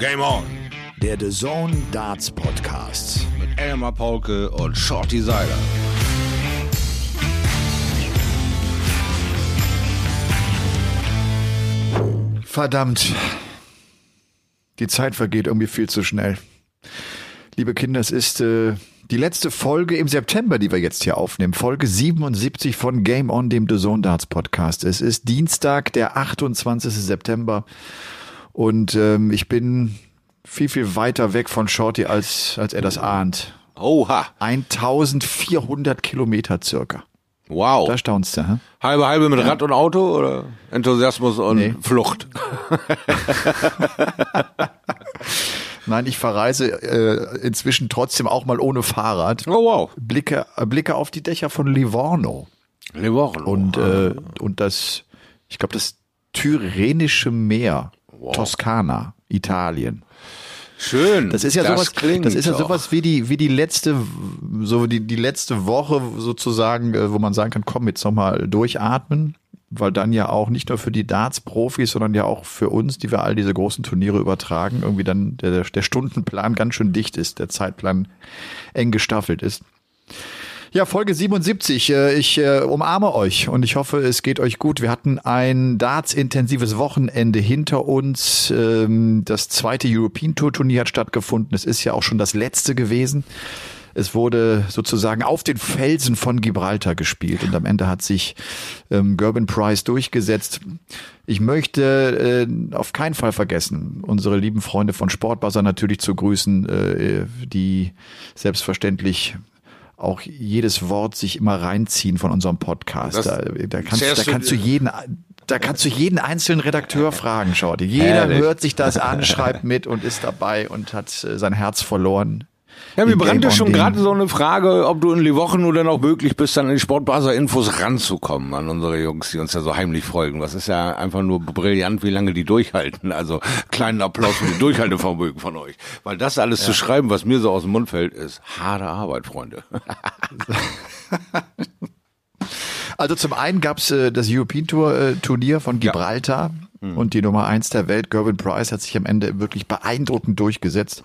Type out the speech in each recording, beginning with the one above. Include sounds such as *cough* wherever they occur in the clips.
Game On. Der The Zone Darts Podcast. Mit Elmar Paulke und Shorty Seiler. Verdammt. Die Zeit vergeht irgendwie viel zu schnell. Liebe Kinder, es ist äh, die letzte Folge im September, die wir jetzt hier aufnehmen. Folge 77 von Game On, dem The Zone Darts Podcast. Es ist Dienstag, der 28. September. Und ähm, ich bin viel, viel weiter weg von Shorty, als, als er das ahnt. Oha. 1400 Kilometer circa. Wow. Da staunst du, hä? Halbe halbe mit Rad und Auto oder Enthusiasmus und Nee. Flucht? *laughs* Nein, ich verreise äh, inzwischen trotzdem auch mal ohne Fahrrad. Oh wow. Blicke, äh, Blicke auf die Dächer von Livorno. Livorno. und äh, und das ich glaube das Tyrrhenische Meer Toskana Italien Schön. das ist ja sowas klingt das ist ja doch. sowas wie die wie die letzte so die die letzte Woche sozusagen äh, wo man sagen kann komm jetzt noch mal durchatmen weil dann ja auch nicht nur für die Darts Profis sondern ja auch für uns die wir all diese großen Turniere übertragen irgendwie dann der der Stundenplan ganz schön dicht ist der Zeitplan eng gestaffelt ist ja, Folge 77. Äh, Ich äh, umarme euch und ich hoffe, es geht euch gut. Wir hatten ein Darts-intensives Wochenende hinter uns. Ähm, Das zweite European Tour Turnier hat stattgefunden. Es ist ja auch schon das letzte gewesen. Es wurde sozusagen auf den Felsen von Gibraltar gespielt und am Ende hat sich ähm, Gerben Price durchgesetzt. Ich möchte äh, auf keinen Fall vergessen, unsere lieben Freunde von Sportbuzzer natürlich zu grüßen, äh, die selbstverständlich auch jedes Wort sich immer reinziehen von unserem Podcast. Das Da, da kannst, da du kannst du jeden, da kannst du jeden einzelnen Redakteur fragen, schau dir. Jeder Herrlich. hört sich das an, schreibt mit und ist dabei und hat äh, sein Herz verloren. Ja, mir in brannte schon gerade so eine Frage, ob du in die Wochen oder noch möglich bist, dann an die Sportbuzzer-Infos ranzukommen an unsere Jungs, die uns ja so heimlich folgen. Das ist ja einfach nur brillant, wie lange die durchhalten. Also kleinen Applaus für die Durchhaltevermögen von euch. Weil das alles zu schreiben, was mir so aus dem Mund fällt, ist harte Arbeit, Freunde. *laughs* Also zum einen gab's äh, das European Tour äh, Turnier von Gibraltar und die Nummer eins der Welt, Gerben Price, hat sich am Ende wirklich beeindruckend durchgesetzt.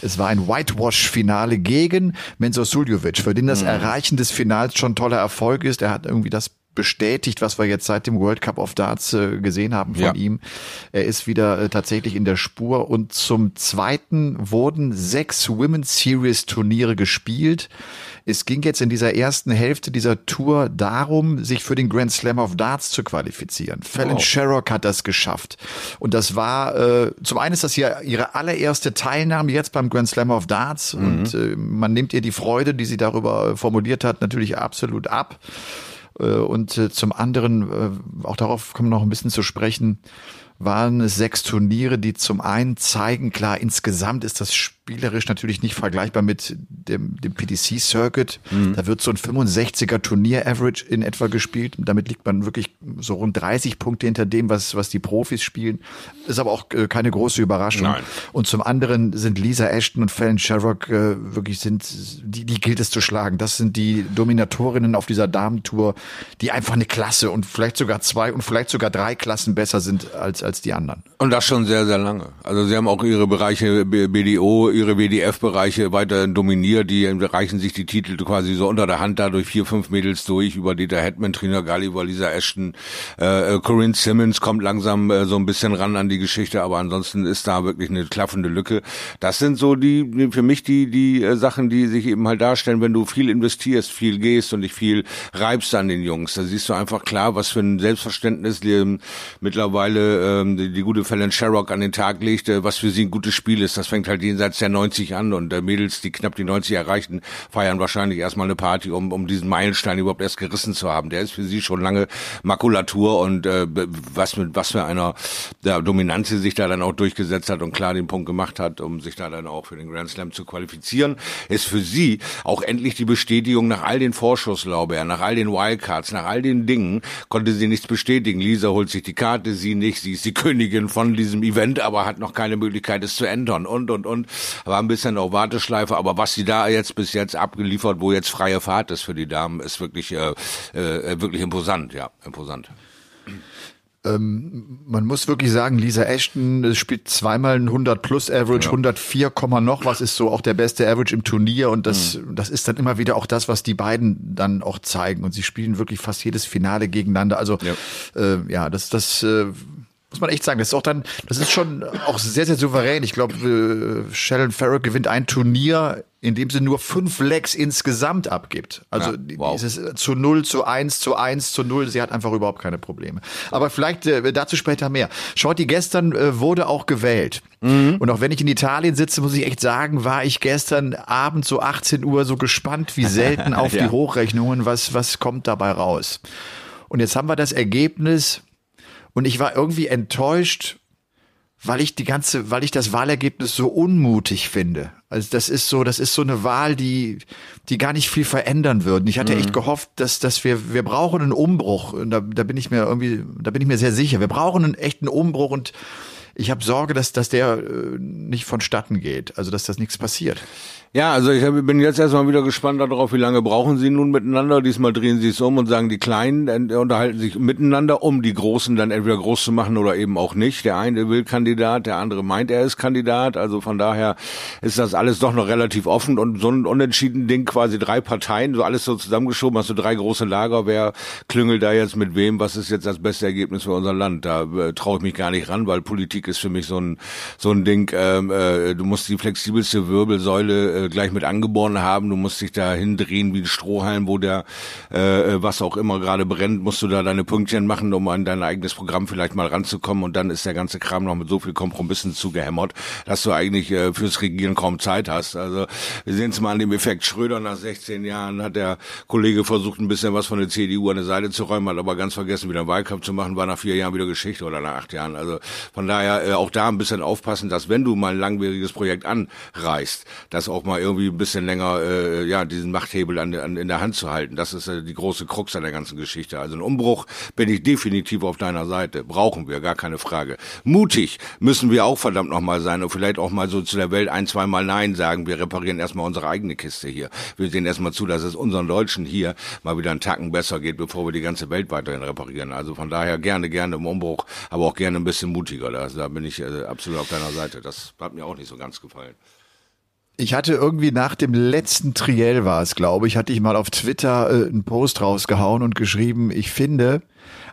Es war ein Whitewash-Finale gegen Mensur Suljovic, für den das Erreichen des Finals schon toller Erfolg ist. Er hat irgendwie das bestätigt, was wir jetzt seit dem World Cup of Darts äh, gesehen haben von Ja. ihm. Er ist wieder äh, tatsächlich in der Spur und zum zweiten wurden sechs Women's Series Turniere gespielt. Es ging jetzt in dieser ersten Hälfte dieser Tour darum, sich für den Grand Slam of Darts zu qualifizieren. Fallon Sherrock hat das geschafft. Und das war, äh, zum einen ist das hier ihre allererste Teilnahme jetzt beim Grand Slam of Darts. Und äh, man nimmt ihr die Freude, die sie darüber formuliert hat, natürlich absolut ab. Äh, Und äh, zum anderen, äh, auch darauf kommen wir noch ein bisschen zu sprechen, waren es sechs Turniere, die zum einen zeigen, klar, insgesamt ist das spielerisch natürlich nicht vergleichbar mit dem, dem PDC-Circuit. Da wird so ein 65er Turnier-Average in etwa gespielt. Damit liegt man wirklich so rund 30 Punkte hinter dem, was, was die Profis spielen. Ist aber auch äh, keine große Überraschung. Nein. Und zum anderen sind Lisa Ashton und Fallon Sherrock äh, wirklich sind, die, die gilt es zu schlagen. Das sind die Dominatorinnen auf dieser Damentour, die einfach eine Klasse und vielleicht sogar zwei und vielleicht sogar drei Klassen besser sind als, als die anderen. Und das schon sehr, sehr lange. Also sie haben auch ihre Bereiche BDO, ihre WDF-Bereiche weiter dominiert. Die reichen sich die Titel quasi so unter der Hand dadurch vier, fünf Mädels durch über Dieter Hetman, Trina Gulliver, Lisa Ashton, äh, äh, Corinne Simmons kommt langsam äh, so ein bisschen ran an die Geschichte, aber ansonsten ist da wirklich eine klaffende Lücke. Das sind so die, für mich die die äh, Sachen, die sich eben halt darstellen, wenn du viel investierst, viel gehst und dich viel reibst an den Jungs. Da siehst du einfach klar, was für ein Selbstverständnis die, mittlerweile ähm, die, die gute Fallon Sherrock an den Tag legt, äh, was für sie ein gutes Spiel ist. Das fängt halt jenseits der 90 an und äh, Mädels, die knapp die 90 erreichten, feiern wahrscheinlich erstmal eine Party, um, um diesen Meilenstein überhaupt erst gerissen zu haben. Der ist für sie schon lange Makulatur und äh, was mit was für einer ja, Dominanz sie sich da dann auch durchgesetzt hat und klar den Punkt gemacht hat, um sich da dann auch für den Grand Slam zu qualifizieren, ist für sie auch endlich die Bestätigung nach all den Vorschusslaubeeren, nach all den Wildcards, nach all den Dingen, konnte sie nichts bestätigen. Lisa holt sich die Karte, sie nicht, sie ist die Königin von diesem Event, aber hat noch keine Möglichkeit, es zu ändern und, und, und. War ein bisschen auf Warteschleife, aber was sie da jetzt bis jetzt abgeliefert, wo jetzt freie Fahrt ist für die Damen, ist wirklich, äh, äh, wirklich imposant, ja, imposant. Ähm, man muss wirklich sagen, Lisa Ashton spielt zweimal ein 100 plus Average, ja. 104, noch was ist so auch der beste Average im Turnier und das, mhm. das ist dann immer wieder auch das, was die beiden dann auch zeigen und sie spielen wirklich fast jedes Finale gegeneinander. Also ja, äh, ja das, das äh, muss man echt sagen. Das ist auch dann, das ist schon auch sehr, sehr souverän. Ich glaube, äh, Sheldon Farrow gewinnt ein Turnier, in dem sie nur fünf Legs insgesamt abgibt. Also ja, wow. dieses zu null, zu eins, zu eins, zu null. Sie hat einfach überhaupt keine Probleme. Aber vielleicht äh, dazu später mehr. Shorty gestern äh, wurde auch gewählt. Mhm. Und auch wenn ich in Italien sitze, muss ich echt sagen, war ich gestern Abend so 18 Uhr so gespannt wie selten *laughs* auf ja. die Hochrechnungen, was, was kommt dabei raus. Und jetzt haben wir das Ergebnis und ich war irgendwie enttäuscht, weil ich die ganze, weil ich das Wahlergebnis so unmutig finde. Also das ist so, das ist so eine Wahl, die, die gar nicht viel verändern würden. Ich hatte mhm. echt gehofft, dass, dass wir, wir brauchen einen Umbruch. Und da, da bin ich mir irgendwie, da bin ich mir sehr sicher. Wir brauchen einen echten Umbruch und ich habe Sorge, dass, dass der äh, nicht vonstatten geht. Also dass das nichts passiert. Ja, also ich bin jetzt erstmal wieder gespannt darauf, wie lange brauchen sie nun miteinander. Diesmal drehen sie es um und sagen, die Kleinen unterhalten sich miteinander, um die Großen dann entweder groß zu machen oder eben auch nicht. Der eine will Kandidat, der andere meint, er ist Kandidat. Also von daher ist das alles doch noch relativ offen und so ein unentschieden Ding, quasi drei Parteien, so alles so zusammengeschoben, hast du drei große Lager. Wer klüngelt da jetzt mit wem? Was ist jetzt das beste Ergebnis für unser Land? Da äh, traue ich mich gar nicht ran, weil Politik ist für mich so ein so ein Ding. Ähm, äh, du musst die flexibelste Wirbelsäule äh, gleich mit angeboren haben. Du musst dich da hindrehen wie ein Strohhalm, wo der äh, was auch immer gerade brennt, musst du da deine Pünktchen machen, um an dein eigenes Programm vielleicht mal ranzukommen und dann ist der ganze Kram noch mit so viel Kompromissen zugehämmert, dass du eigentlich äh, fürs Regieren kaum Zeit hast. Also wir sehen es mal an dem Effekt Schröder nach 16 Jahren hat der Kollege versucht ein bisschen was von der CDU an der Seite zu räumen, hat aber ganz vergessen wieder einen Wahlkampf zu machen, war nach vier Jahren wieder Geschichte oder nach acht Jahren. Also von daher äh, auch da ein bisschen aufpassen, dass wenn du mal ein langwieriges Projekt anreißt, dass auch mal irgendwie ein bisschen länger äh, ja diesen Machthebel an, an, in der Hand zu halten. Das ist äh, die große Krux an der ganzen Geschichte. Also ein Umbruch bin ich definitiv auf deiner Seite. Brauchen wir, gar keine Frage. Mutig müssen wir auch verdammt nochmal sein und vielleicht auch mal so zu der Welt ein, zweimal Nein sagen. Wir reparieren erstmal unsere eigene Kiste hier. Wir sehen erstmal zu, dass es unseren Deutschen hier mal wieder einen Tacken besser geht, bevor wir die ganze Welt weiterhin reparieren. Also von daher gerne, gerne im Umbruch, aber auch gerne ein bisschen mutiger. Da, da bin ich äh, absolut auf deiner Seite. Das hat mir auch nicht so ganz gefallen. Ich hatte irgendwie nach dem letzten Triell war es, glaube ich, hatte ich mal auf Twitter äh, einen Post rausgehauen und geschrieben, ich finde,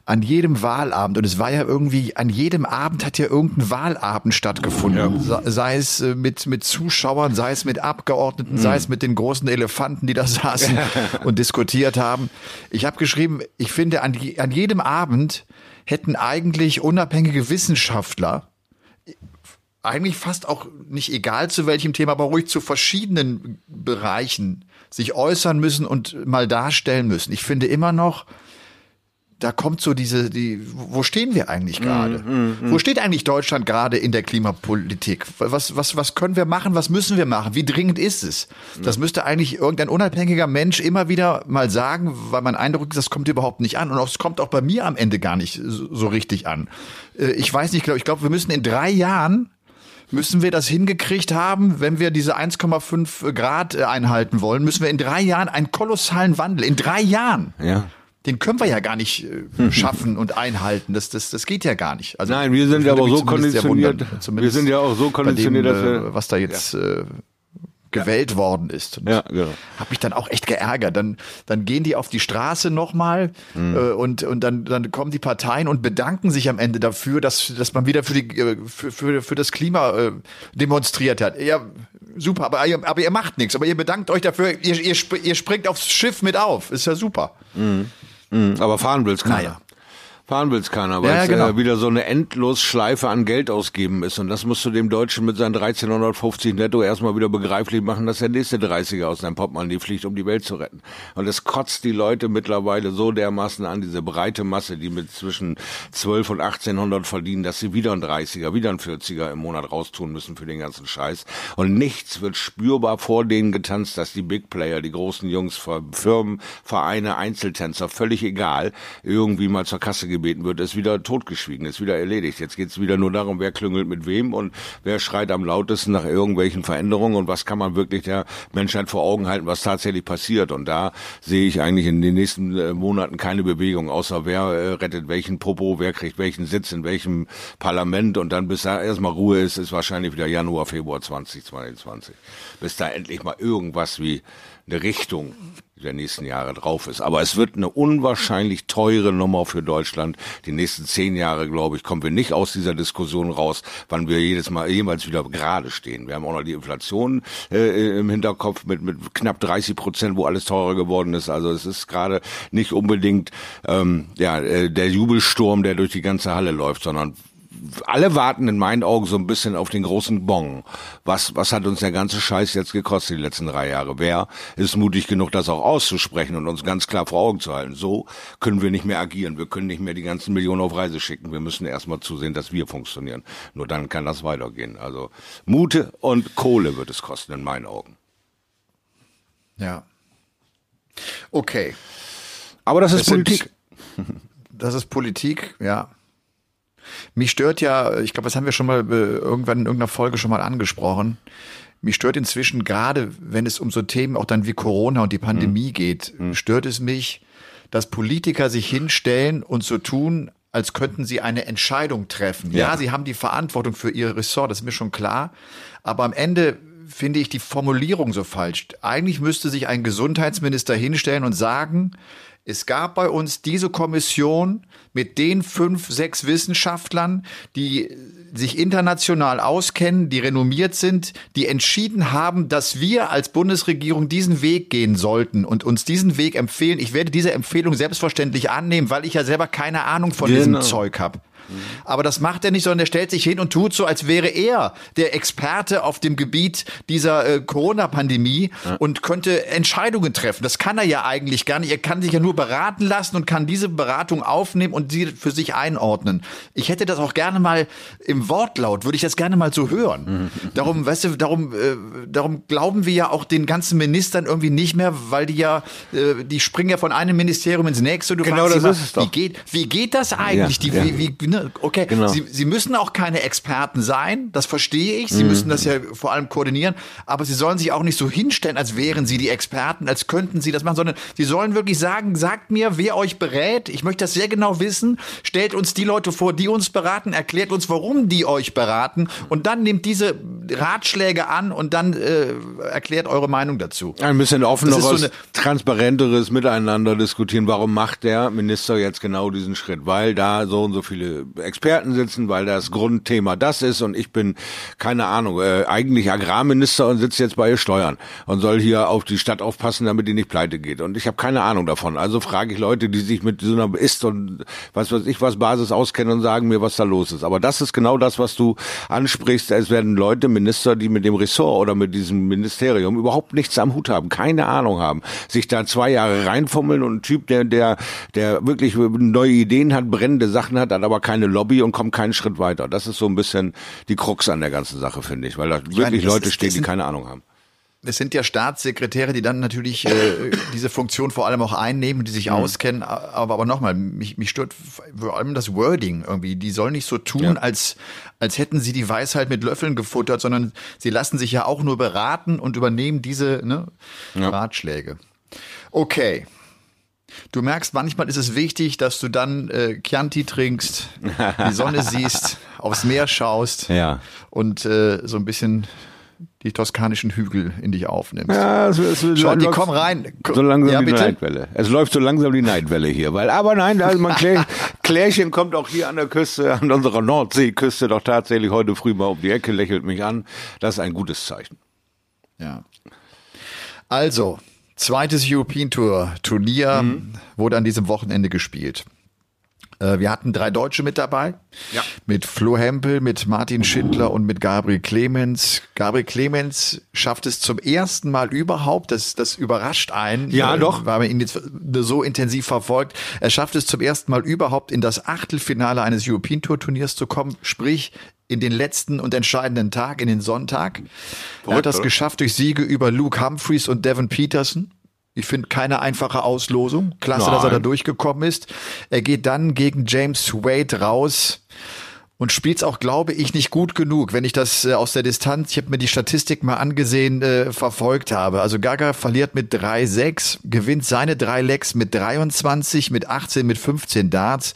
an jedem Wahlabend, und es war ja irgendwie, an jedem Abend hat ja irgendein Wahlabend stattgefunden. Ja. Sei es äh, mit, mit Zuschauern, sei es mit Abgeordneten, mhm. sei es mit den großen Elefanten, die da saßen *laughs* und diskutiert haben. Ich habe geschrieben, ich finde, an, an jedem Abend hätten eigentlich unabhängige Wissenschaftler eigentlich fast auch nicht egal zu welchem Thema, aber ruhig zu verschiedenen Bereichen sich äußern müssen und mal darstellen müssen. Ich finde immer noch, da kommt so diese, die, wo stehen wir eigentlich gerade? Mm, mm, mm. Wo steht eigentlich Deutschland gerade in der Klimapolitik? Was, was, was können wir machen? Was müssen wir machen? Wie dringend ist es? Das müsste eigentlich irgendein unabhängiger Mensch immer wieder mal sagen, weil mein Eindruck ist, das kommt überhaupt nicht an. Und es kommt auch bei mir am Ende gar nicht so, so richtig an. Äh, ich weiß nicht, ich glaube, wir müssen in drei Jahren müssen wir das hingekriegt haben, wenn wir diese 1,5 Grad äh, einhalten wollen, müssen wir in drei Jahren einen kolossalen Wandel, in drei Jahren. Ja. Den können wir ja gar nicht äh, schaffen und einhalten. Das, das, das geht ja gar nicht. Also, Nein, wir sind ja aber so konditioniert. Wir sind ja auch so konditioniert, dem, dass wir, äh, was da jetzt ja. äh, gewählt ja. worden ist. Und ja, genau. Hab mich dann auch echt geärgert. Dann, dann gehen die auf die Straße nochmal mhm. äh, und, und dann, dann kommen die Parteien und bedanken sich am Ende dafür, dass, dass man wieder für, die, äh, für, für, für das Klima äh, demonstriert hat. Ja, super, aber, aber ihr macht nichts. Aber ihr bedankt euch dafür, ihr, ihr, ihr springt aufs Schiff mit auf. Ist ja super. Mhm. Mhm. Aber fahren willst keiner. Naja. Fahren will's keiner, weil ja, es genau. äh, wieder so eine Endlosschleife an Geld ausgeben ist. Und das musst du dem Deutschen mit seinen 1350 netto erstmal wieder begreiflich machen, dass der nächste 30er aus seinem Portemonnaie fliegt, um die Welt zu retten. Und es kotzt die Leute mittlerweile so dermaßen an, diese breite Masse, die mit zwischen 12 und 1800 verdienen, dass sie wieder ein 30er, wieder ein 40er im Monat raustun müssen für den ganzen Scheiß. Und nichts wird spürbar vor denen getanzt, dass die Big Player, die großen Jungs, Firmen, Vereine, Einzeltänzer, völlig egal, irgendwie mal zur Kasse gehen gebeten wird, ist wieder totgeschwiegen, ist wieder erledigt. Jetzt geht es wieder nur darum, wer klüngelt mit wem und wer schreit am lautesten nach irgendwelchen Veränderungen und was kann man wirklich der Menschheit vor Augen halten, was tatsächlich passiert. Und da sehe ich eigentlich in den nächsten äh, Monaten keine Bewegung, außer wer äh, rettet welchen Popo, wer kriegt welchen Sitz in welchem Parlament und dann bis da erstmal Ruhe ist, ist wahrscheinlich wieder Januar, Februar 2022. Bis da endlich mal irgendwas wie eine Richtung der nächsten Jahre drauf ist. Aber es wird eine unwahrscheinlich teure Nummer für Deutschland. Die nächsten zehn Jahre, glaube ich, kommen wir nicht aus dieser Diskussion raus, wann wir jedes Mal jemals wieder gerade stehen. Wir haben auch noch die Inflation äh, im Hinterkopf mit, mit knapp 30 Prozent, wo alles teurer geworden ist. Also es ist gerade nicht unbedingt ähm, ja, äh, der Jubelsturm, der durch die ganze Halle läuft, sondern alle warten in meinen Augen so ein bisschen auf den großen Bon. Was, was hat uns der ganze Scheiß jetzt gekostet die letzten drei Jahre? Wer ist mutig genug, das auch auszusprechen und uns ganz klar vor Augen zu halten? So können wir nicht mehr agieren. Wir können nicht mehr die ganzen Millionen auf Reise schicken. Wir müssen erstmal zusehen, dass wir funktionieren. Nur dann kann das weitergehen. Also Mute und Kohle wird es kosten in meinen Augen. Ja. Okay. Aber das ist Das sind- Politik. *laughs* Das ist Politik, ja. Mich stört ja, ich glaube, das haben wir schon mal äh, irgendwann in irgendeiner Folge schon mal angesprochen. Mich stört inzwischen gerade, wenn es um so Themen auch dann wie Corona und die Pandemie geht, stört es mich, dass Politiker sich hinstellen und so tun, als könnten sie eine Entscheidung treffen. Ja, Ja. sie haben die Verantwortung für ihr Ressort, das ist mir schon klar. Aber am Ende finde ich die Formulierung so falsch. Eigentlich müsste sich ein Gesundheitsminister hinstellen und sagen, es gab bei uns diese Kommission mit den fünf, sechs Wissenschaftlern, die sich international auskennen, die renommiert sind, die entschieden haben, dass wir als Bundesregierung diesen Weg gehen sollten und uns diesen Weg empfehlen. Ich werde diese Empfehlung selbstverständlich annehmen, weil ich ja selber keine Ahnung von diesem Genau. Zeug habe. Aber das macht er nicht, sondern er stellt sich hin und tut so, als wäre er der Experte auf dem Gebiet dieser äh, Corona-Pandemie und könnte Entscheidungen treffen. Das kann er ja eigentlich gar nicht. Er kann sich ja nur beraten lassen und kann diese Beratung aufnehmen und sie für sich einordnen. Ich hätte das auch gerne mal im Wortlaut, würde ich das gerne mal so hören. Darum, weißt du, darum, äh, darum glauben wir ja auch den ganzen Ministern irgendwie nicht mehr, weil die ja, äh, die springen ja von einem Ministerium ins nächste. Du Genau das mal, ist es doch. Wie geht, wie geht das eigentlich? Ja, die, ja. Wie, wie, ne? Okay, Genau. sie, sie müssen auch keine Experten sein, das verstehe ich. Sie Mhm. müssen das ja vor allem koordinieren, aber sie sollen sich auch nicht so hinstellen, als wären sie die Experten, als könnten sie das machen, sondern sie sollen wirklich sagen, sagt mir, wer euch berät. Ich möchte das sehr genau wissen. Stellt uns die Leute vor, die uns beraten, erklärt uns, warum die euch beraten und dann nehmt diese Ratschläge an und dann äh, erklärt eure Meinung dazu. Ein bisschen offeneres, so eine- transparenteres Miteinander diskutieren. Warum macht der Minister jetzt genau diesen Schritt? Weil da so und so viele Experten sitzen, weil das Grundthema das ist und ich bin, keine Ahnung, äh, eigentlich Agrarminister und sitze jetzt bei Steuern und soll hier auf die Stadt aufpassen, damit die nicht pleite geht. Und ich habe keine Ahnung davon. Also frage ich Leute, die sich mit so einer Ist und was weiß ich was Basis auskennen und sagen mir, was da los ist. Aber das ist genau das, was du ansprichst. Es werden Leute, Minister, die mit dem Ressort oder mit diesem Ministerium überhaupt nichts am Hut haben, keine Ahnung haben, sich da zwei Jahre reinfummeln und ein Typ, der, der, der wirklich neue Ideen hat, brennende Sachen hat, hat aber keine Lobby und kommt keinen Schritt weiter. Das ist so ein bisschen die Krux an der ganzen Sache, finde ich, weil da wirklich das Leute ist- stehen, die keine Ahnung haben. Es sind ja Staatssekretäre, die dann natürlich äh, diese Funktion vor allem auch einnehmen, die sich auskennen. Aber, aber nochmal, mich, mich stört vor allem das Wording irgendwie. Die sollen nicht so tun, Ja. als, als hätten sie die Weisheit mit Löffeln gefuttert, sondern sie lassen sich ja auch nur beraten und übernehmen diese ne, Ratschläge. Okay. Du merkst, manchmal ist es wichtig, dass du dann äh, Chianti trinkst, die Sonne *laughs* siehst, aufs Meer schaust Ja. und äh, so ein bisschen die toskanischen Hügel in dich aufnimmst. Ja, es, es, Schau, die läuft kommen rein. So langsam Ja, die bitte? Neidwelle. Es läuft so langsam die Neidwelle hier, weil aber nein, also man Klär, *laughs* Klärchen kommt auch hier an der Küste, an unserer Nordseeküste doch tatsächlich heute früh mal um die Ecke, lächelt mich an. Das ist ein gutes Zeichen. Ja. Also, zweites European Tour Turnier Mhm. wurde an diesem Wochenende gespielt. Äh, Wir hatten drei Deutsche mit dabei. Ja. Mit Flo Hempel, mit Martin Schindler und mit Gabriel Clemens. Gabriel Clemens schafft es zum ersten Mal überhaupt, das, das überrascht einen. Ja, äh, doch. Weil man ihn jetzt so intensiv verfolgt. Er schafft es zum ersten Mal überhaupt in das Achtelfinale eines European Tour Turniers zu kommen. Sprich, in den letzten und entscheidenden Tag, in den Sonntag. er hat das oder? geschafft durch Siege über Luke Humphreys und Devin Peterson. Ich finde keine einfache Auslosung. Klasse, Nein. dass er da durchgekommen ist. Er geht dann gegen James Wade raus und spielt's auch, glaube ich, nicht gut genug, wenn ich das äh, aus der Distanz, ich habe mir die Statistik mal angesehen, äh, verfolgt habe. Also Gaga verliert mit 3-6, gewinnt seine drei Lecks mit 23, mit 18, mit 15 Darts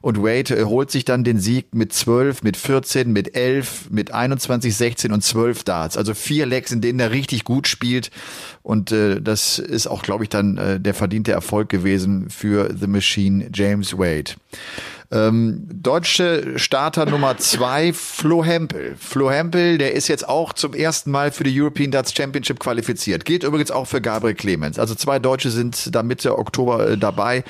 und Wade äh, holt sich dann den Sieg mit 12, mit 14, mit 11, mit 21, 16 und 12 Darts. Also vier Lecks, in denen er richtig gut spielt und äh, das ist auch, glaube ich, dann äh, der verdiente Erfolg gewesen für The Machine James Wade. Ähm, deutsche Starter Nummer zwei, Flo Hempel. Flo Hempel, der ist jetzt auch zum ersten Mal für die European Darts Championship qualifiziert. Geht übrigens auch für Gabriel Clemens. Also zwei Deutsche sind da Mitte Oktober äh, dabei.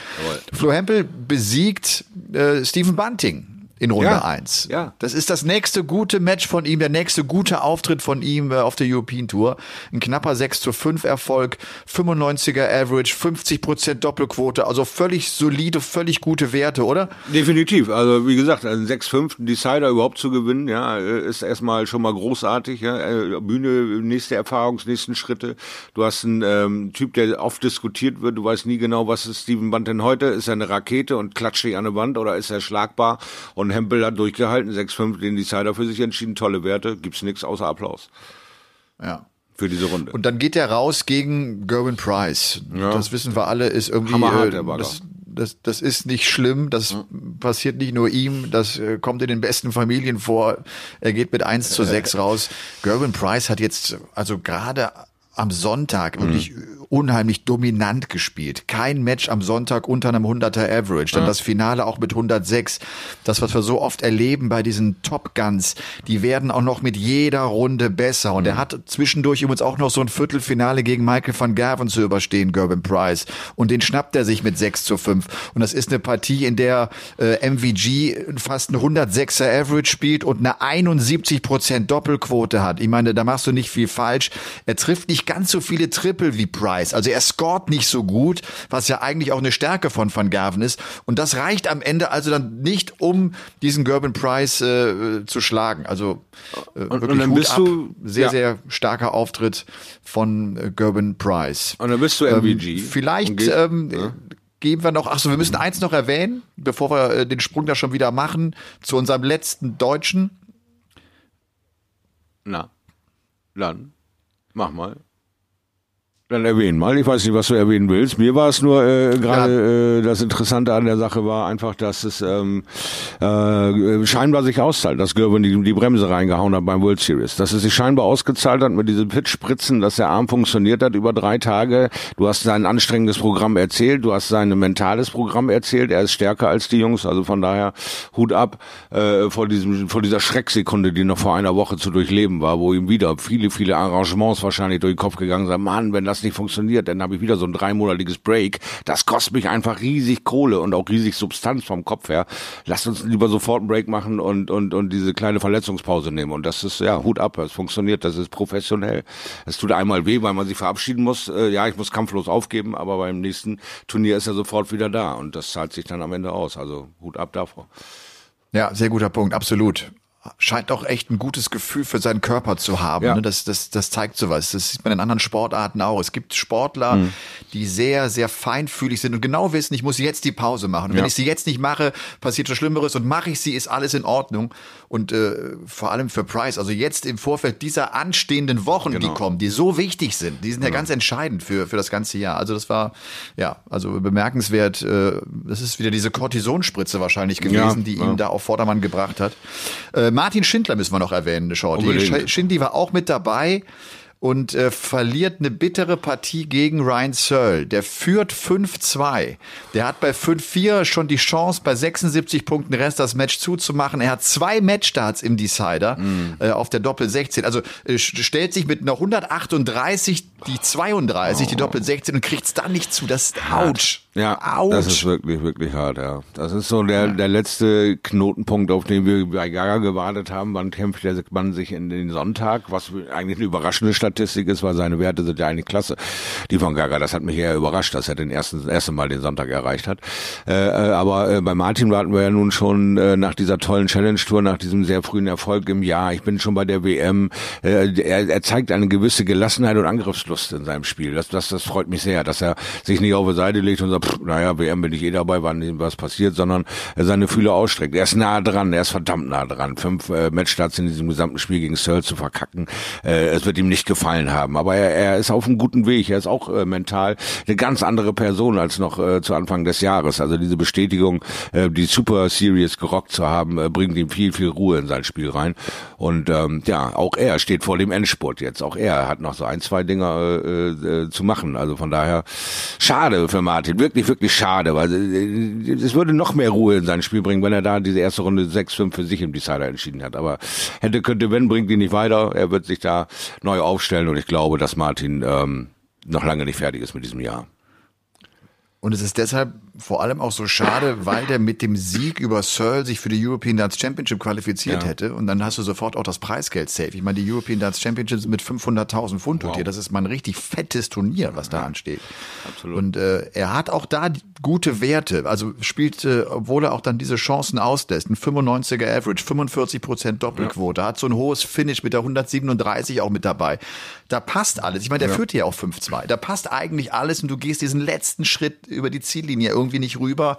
Flo Hempel besiegt äh, Stephen Bunting in Runde Ja, eins. ja. Das ist das nächste gute Match von ihm, der nächste gute Auftritt von ihm äh, auf der European Tour. Ein knapper 6 zu 5 Erfolg, 95er Average, 50% Doppelquote, also völlig solide, völlig gute Werte, oder? Definitiv. Also wie gesagt, ein 6-5 Decider überhaupt zu gewinnen, ja, ist erstmal schon mal großartig. Ja. Äh, Bühne, nächste Erfahrungs, nächsten Schritte. Du hast einen ähm, Typ, der oft diskutiert wird. Du weißt nie genau, was ist Steven Bunt denn heute? Ist er eine Rakete und klatscht dich an eine Wand oder ist er schlagbar? Und Hempel hat durchgehalten, 6-5, den Decider für sich entschieden. Tolle Werte, gibt's nichts außer Applaus Ja. für diese Runde. Und dann geht er raus gegen Gerwin Price. Ja. Das wissen wir alle, ist irgendwie, Hammerhart, äh, der war das, das, das ist nicht schlimm, das passiert nicht nur ihm, das äh, kommt in den besten Familien vor. Er geht mit 1 zu 6 *laughs* raus. Gerwin Price hat jetzt, also gerade am Sonntag wirklich unheimlich dominant gespielt. Kein Match am Sonntag unter einem 100er Average. Dann das Finale auch mit 106. Das, was wir so oft erleben bei diesen Top Guns, die werden auch noch mit jeder Runde besser. Und er hat zwischendurch übrigens auch noch so ein Viertelfinale gegen Michael van Gerven zu überstehen, Gerben Price. Und den schnappt er sich mit 6 zu 5. Und das ist eine Partie, in der äh, MVG fast ein 106er Average spielt und eine 71% Doppelquote hat. Ich meine, da machst du nicht viel falsch. Er trifft nicht ganz so viele Triple wie Price. Also er scoret nicht so gut, was ja eigentlich auch eine Stärke von Van Gerven ist. Und das reicht am Ende also dann nicht, um diesen Gerben Price äh, zu schlagen. Also äh, und wirklich dann Hut bist ab. du- sehr, ja. sehr starker Auftritt von äh, Gerben Price. Und dann bist du MVG. Ähm, vielleicht Und ähm, ja. geben wir noch, ach so, wir müssen eins noch erwähnen, bevor wir äh, den Sprung da schon wieder machen, zu unserem letzten Deutschen. Na, dann mach mal. Dann erwähnen mal. Ich weiß nicht, was du erwähnen willst. Mir war es nur äh, gerade äh, das Interessante an der Sache war einfach, dass es ähm, äh, scheinbar sich auszahlt, dass Gerben die, die Bremse reingehauen hat beim World Series. Dass es sich scheinbar ausgezahlt hat mit diesen Pitch-Spritzen, dass der Arm funktioniert hat über drei Tage. Du hast sein anstrengendes Programm erzählt, du hast sein mentales Programm erzählt. Er ist stärker als die Jungs, also von daher Hut ab äh, vor diesem vor dieser Schrecksekunde, die noch vor einer Woche zu durchleben war, wo ihm wieder viele viele Arrangements wahrscheinlich durch den Kopf gegangen sind. Mann, wenn das nicht funktioniert, dann habe ich wieder so ein dreimonatiges Break. Das kostet mich einfach riesig Kohle und auch riesig Substanz vom Kopf her. Lasst uns lieber sofort einen Break machen und und und diese kleine Verletzungspause nehmen. Und das ist ja Hut ab. Es funktioniert. Das ist professionell. Es tut einmal weh, weil man sich verabschieden muss. Äh, ja, ich muss kampflos aufgeben, aber beim nächsten Turnier ist er sofort wieder da und das zahlt sich dann am Ende aus. Also Hut ab davor. Ja, sehr guter Punkt, absolut. Scheint auch echt ein gutes Gefühl für seinen Körper zu haben. Ja. Ne? Das, das, das zeigt sowas. Das sieht man in anderen Sportarten auch. Es gibt Sportler, Mhm. die sehr, sehr feinfühlig sind und genau wissen, ich muss jetzt die Pause machen. Und wenn Ja. ich sie jetzt nicht mache, passiert was Schlimmeres und mache ich sie, ist alles in Ordnung. Und äh, vor allem für Price, also jetzt im Vorfeld dieser anstehenden Wochen, die Genau. kommen, die so wichtig sind, die sind ja ganz entscheidend für, für das ganze Jahr. Also das war, ja, also bemerkenswert. Äh, das ist wieder diese Cortisonspritze wahrscheinlich gewesen, Ja, die ihn da auf Vordermann gebracht hat. Äh, Martin Schindler müssen wir noch erwähnen, Shorty. Sch- Schindi war auch mit dabei und äh, verliert eine bittere Partie gegen Ryan Searle. Der führt 5-2. Der hat bei 5-4 schon die Chance, bei 76 Punkten Rest das Match zuzumachen. Er hat zwei Matchstarts im Decider äh, auf der Doppel 16. Also äh, st- stellt sich mit einer 138 die 32, die Doppel 16 und kriegt's dann nicht zu. Das ouch. Ja, ouch. das ist wirklich, wirklich hart, ja. Das ist so der, der letzte Knotenpunkt, auf den wir bei Gaga gewartet haben. Wann kämpft der Mann sich in den Sonntag? Was eigentlich eine überraschende Statistik ist, weil seine Werte sind ja eigentlich klasse. Die von Gaga, das hat mich eher überrascht, dass er den ersten, das erste Mal den Sonntag erreicht hat. Äh, äh, aber äh, bei Martin warten wir ja nun schon äh, nach dieser tollen Challenge-Tour, nach diesem sehr frühen Erfolg im Jahr. Ich bin schon bei der WM. Äh, er, er zeigt eine gewisse Gelassenheit und Angriffslust Lebenslust in seinem Spiel. Das, das, das freut mich sehr, dass er sich nicht auf die Seite legt und sagt, pff, naja, WM bin ich eh dabei, wann was passiert, sondern er seine Fühler ausstreckt. Er ist nah dran, er ist verdammt nah dran. Fünf äh, Matchstarts in diesem gesamten Spiel gegen Searle zu verkacken, äh, es wird ihm nicht gefallen haben. Aber er, er ist auf einem guten Weg. Er ist auch äh, mental eine ganz andere Person als noch äh, zu Anfang des Jahres. Also diese Bestätigung, äh, die Super Series gerockt zu haben, äh, bringt ihm viel, viel Ruhe in sein Spiel rein. Und ähm, ja, auch er steht vor dem Endspurt jetzt. Auch er hat noch so ein, zwei Dinge äh, äh, zu machen. Also von daher schade für Martin, wirklich, wirklich schade, weil äh, es würde noch mehr Ruhe in sein Spiel bringen, wenn er da diese erste Runde 6-5 für sich im Decider entschieden hat. Aber hätte, könnte, wenn, bringt ihn nicht weiter. Er wird sich da neu aufstellen und ich glaube, dass Martin ähm, noch lange nicht fertig ist mit diesem Jahr. Und es ist deshalb vor allem auch so schade, weil der mit dem Sieg über Searle sich für die European Darts Championship qualifiziert ja. hätte. Und dann hast du sofort auch das Preisgeld safe. Ich meine, die European Darts Championship mit 500.000 Pfund wow. Das ist mal ein richtig fettes Turnier, was da ansteht. Absolut. Und äh, er hat auch da gute Werte. Also spielt, äh, obwohl er auch dann diese Chancen auslässt, ein 95er Average, 45 Prozent Doppelquote, ja. hat so ein hohes Finish mit der 137 auch mit dabei. Da passt alles. Ich meine, der führt ja auch 5-2. Da passt eigentlich alles und du gehst diesen letzten Schritt über die Ziellinie irgendwie irgendwie nicht rüber.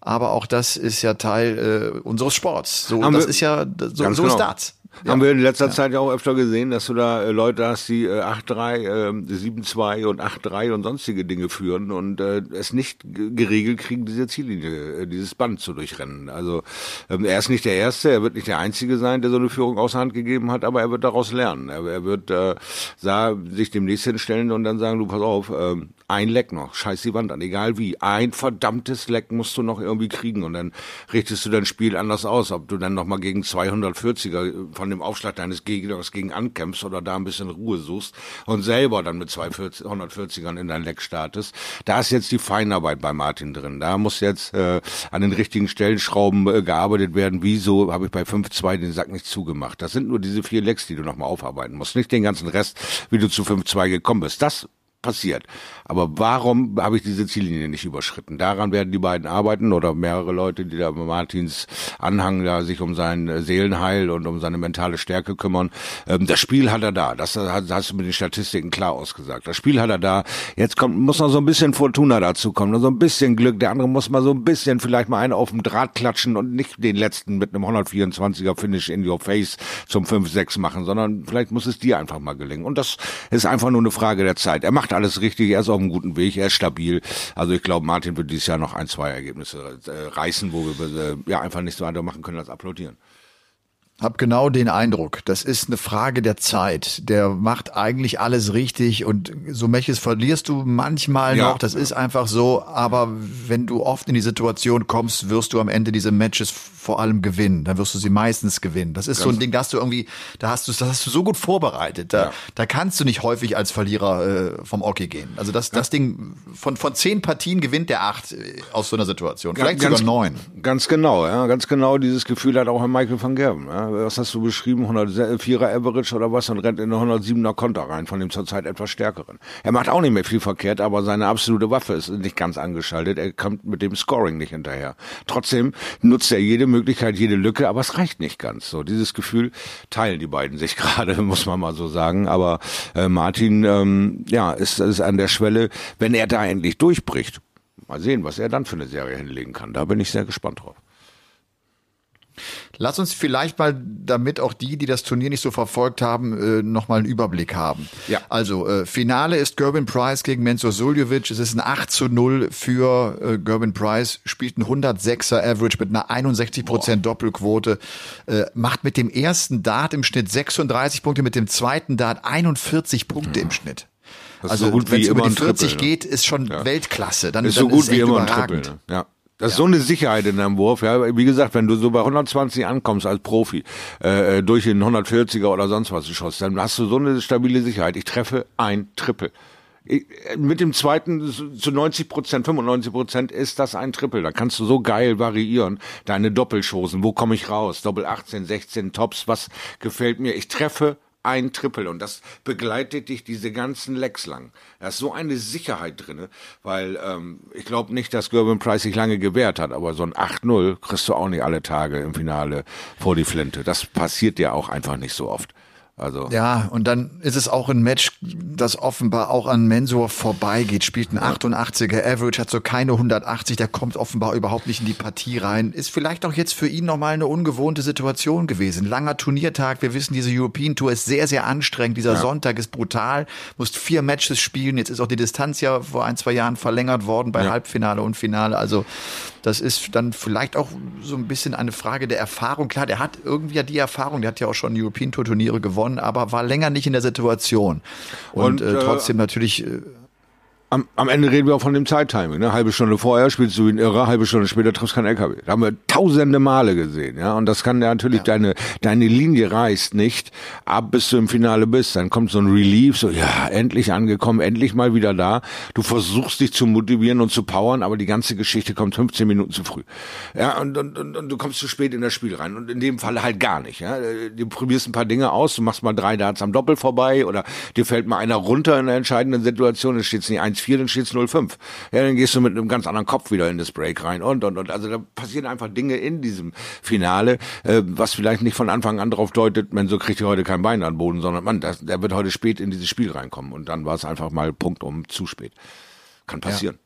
Aber auch das ist ja Teil äh, unseres Sports. So, das ist ja so, so genau. ist Darts. Ja. Haben wir in letzter ja. Zeit ja auch öfter gesehen, dass du da äh, Leute hast, die äh, 8-3, äh, 7-2 und 8-3 und sonstige Dinge führen und äh, es nicht geregelt kriegen, diese Ziellinie, äh, dieses Band zu durchrennen. Also ähm, er ist nicht der Erste, er wird nicht der Einzige sein, der so eine Führung außer Hand gegeben hat, aber er wird daraus lernen. Er, er wird äh, sah, sich demnächst hinstellen und dann sagen, du pass auf, äh, ein Leck noch, scheiß die Wand an, egal wie. Ein verdammtes Leck musst du noch irgendwie kriegen und dann richtest du dein Spiel anders aus, ob du dann nochmal gegen 240er von dem Aufschlag deines Gegners gegen ankämpfst oder da ein bisschen Ruhe suchst und selber dann mit 240ern in dein Leck startest. Da ist jetzt die Feinarbeit bei Martin drin. Da muss jetzt äh, an den richtigen Stellschrauben äh, gearbeitet werden. Wieso habe ich bei 5-2 den Sack nicht zugemacht? Das sind nur diese vier Lecks, die du nochmal aufarbeiten musst. Nicht den ganzen Rest, wie du zu 5-2 gekommen bist. Das passiert. Aber warum habe ich diese Ziellinie nicht überschritten? Daran werden die beiden arbeiten oder mehrere Leute, die da Martins Anhang da sich um sein Seelenheil und um seine mentale Stärke kümmern. Ähm, das Spiel hat er da. Das hast du mit den Statistiken klar ausgesagt. Das Spiel hat er da. Jetzt kommt, muss noch so ein bisschen Fortuna dazu kommen, noch so ein bisschen Glück. Der andere muss mal so ein bisschen vielleicht mal einen auf dem Draht klatschen und nicht den letzten mit einem 124er Finish in your face zum 5-6 machen, sondern vielleicht muss es dir einfach mal gelingen. Und das ist einfach nur eine Frage der Zeit. Er macht alles richtig, er ist auf einem guten Weg, er ist stabil. Also ich glaube, Martin wird dieses Jahr noch ein, zwei Ergebnisse äh, reißen, wo wir äh, ja einfach nicht so weitermachen können als applaudieren. Hab genau den Eindruck, das ist eine Frage der Zeit. Der macht eigentlich alles richtig und so Mechis verlierst du manchmal ja, noch, das ist einfach so, aber wenn du oft in die Situation kommst, wirst du am Ende diese Matches vor allem gewinnen. Dann wirst du sie meistens gewinnen. Das ist Ganz so ein Ding, da hast du irgendwie, da hast du, das hast du so gut vorbereitet. Da, ja. da kannst du nicht häufig als Verlierer äh, vom Oki gehen. Also das, das Ding von von zehn Partien gewinnt der acht äh, aus so einer Situation, vielleicht ganz, sogar neun. Ganz genau, ja, ganz genau. Dieses Gefühl hat auch Herr Michael van Gerben. Ja. Was hast du beschrieben? 104er Average oder was und rennt in eine 107er Konter rein von dem zurzeit etwas stärkeren. Er macht auch nicht mehr viel verkehrt, aber seine absolute Waffe ist nicht ganz angeschaltet. Er kommt mit dem Scoring nicht hinterher. Trotzdem nutzt er jede Möglichkeit, jede Lücke, aber es reicht nicht ganz. So dieses Gefühl teilen die beiden sich *laughs* gerade, muss man mal so sagen. Aber äh, Martin, ähm, ja, ist, ist an der Schwelle, wenn er da endlich durchbricht. Mal sehen, was er dann für eine Serie hinlegen kann. Da bin ich sehr gespannt drauf. Lass uns vielleicht mal, damit auch die, die das Turnier nicht so verfolgt haben, äh, nochmal einen Überblick haben. Ja. Also, äh, Finale ist Gerben Price gegen Mensur Suljovic. Es ist ein 8 zu 0 für äh, Gerben Price, spielt ein 106er Average mit einer 61 Prozent Doppelquote, äh, macht mit dem ersten Dart im Schnitt 36 Punkte, mit dem zweiten Dart 41 Punkte ja. im Schnitt. Das also, so wenn es über die 40 Triple, ne? geht, ist schon ja. Weltklasse. Dann ist so gut ist wie immer ein Triple. Ne? Ja. Das ist ja. so eine Sicherheit in deinem Wurf. Ja, wie gesagt, wenn du so bei 120 ankommst als Profi äh, durch den 140er oder sonst was geschossen, dann hast du so eine stabile Sicherheit. Ich treffe ein Triple. Ich, mit dem zweiten zu 90 Prozent, 95 Prozent ist das ein Triple. Da kannst du so geil variieren. Deine Doppelschosen, wo komme ich raus? Doppel 18, 16 Tops, was gefällt mir? Ich treffe ein Triple und das begleitet dich diese ganzen Lecks lang. Da ist so eine Sicherheit drinne, weil ähm, ich glaube nicht, dass Gerben Price sich lange gewehrt hat, aber so ein 8-0 kriegst du auch nicht alle Tage im Finale vor die Flinte. Das passiert ja auch einfach nicht so oft. Also. Ja, und dann ist es auch ein Match, das offenbar auch an Mensur vorbeigeht. Spielt ein 88er Average, hat so keine 180, der kommt offenbar überhaupt nicht in die Partie rein. Ist vielleicht auch jetzt für ihn nochmal eine ungewohnte Situation gewesen. Langer Turniertag, wir wissen, diese European Tour ist sehr, sehr anstrengend. Dieser ja. Sonntag ist brutal, musst vier Matches spielen. Jetzt ist auch die Distanz ja vor ein, zwei Jahren verlängert worden bei ja. Halbfinale und Finale. Also das ist dann vielleicht auch so ein bisschen eine Frage der Erfahrung. Klar, der hat irgendwie ja die Erfahrung, der hat ja auch schon European Tour Turniere gewonnen, aber war länger nicht in der Situation. Und, und äh, trotzdem natürlich äh, am, am Ende reden wir auch von dem Zeittiming. Ne? Halbe Stunde vorher spielst du ihn irre, halbe Stunde später triffst kein LKW. Da haben wir tausende Male gesehen. ja. Und das kann ja natürlich ja. deine deine Linie reißt nicht ab, bis du im Finale bist. Dann kommt so ein Relief, so ja, endlich angekommen, endlich mal wieder da. Du versuchst dich zu motivieren und zu powern, aber die ganze Geschichte kommt 15 Minuten zu früh. Ja, und, und, und, und du kommst zu spät in das Spiel rein. Und in dem Fall halt gar nicht. Ja. Du probierst ein paar Dinge aus, du machst mal drei Darts am Doppel vorbei oder dir fällt mal einer runter in der entscheidenden Situation, es steht nicht 1 4, dann steht es 0-5. Ja, dann gehst du mit einem ganz anderen Kopf wieder in das Break rein und, und, und. Also da passieren einfach Dinge in diesem Finale, äh, was vielleicht nicht von Anfang an darauf deutet, man so kriegt ihr heute kein Bein an Boden, sondern man, das, der wird heute spät in dieses Spiel reinkommen. Und dann war es einfach mal Punkt um zu spät. Kann passieren. Ja.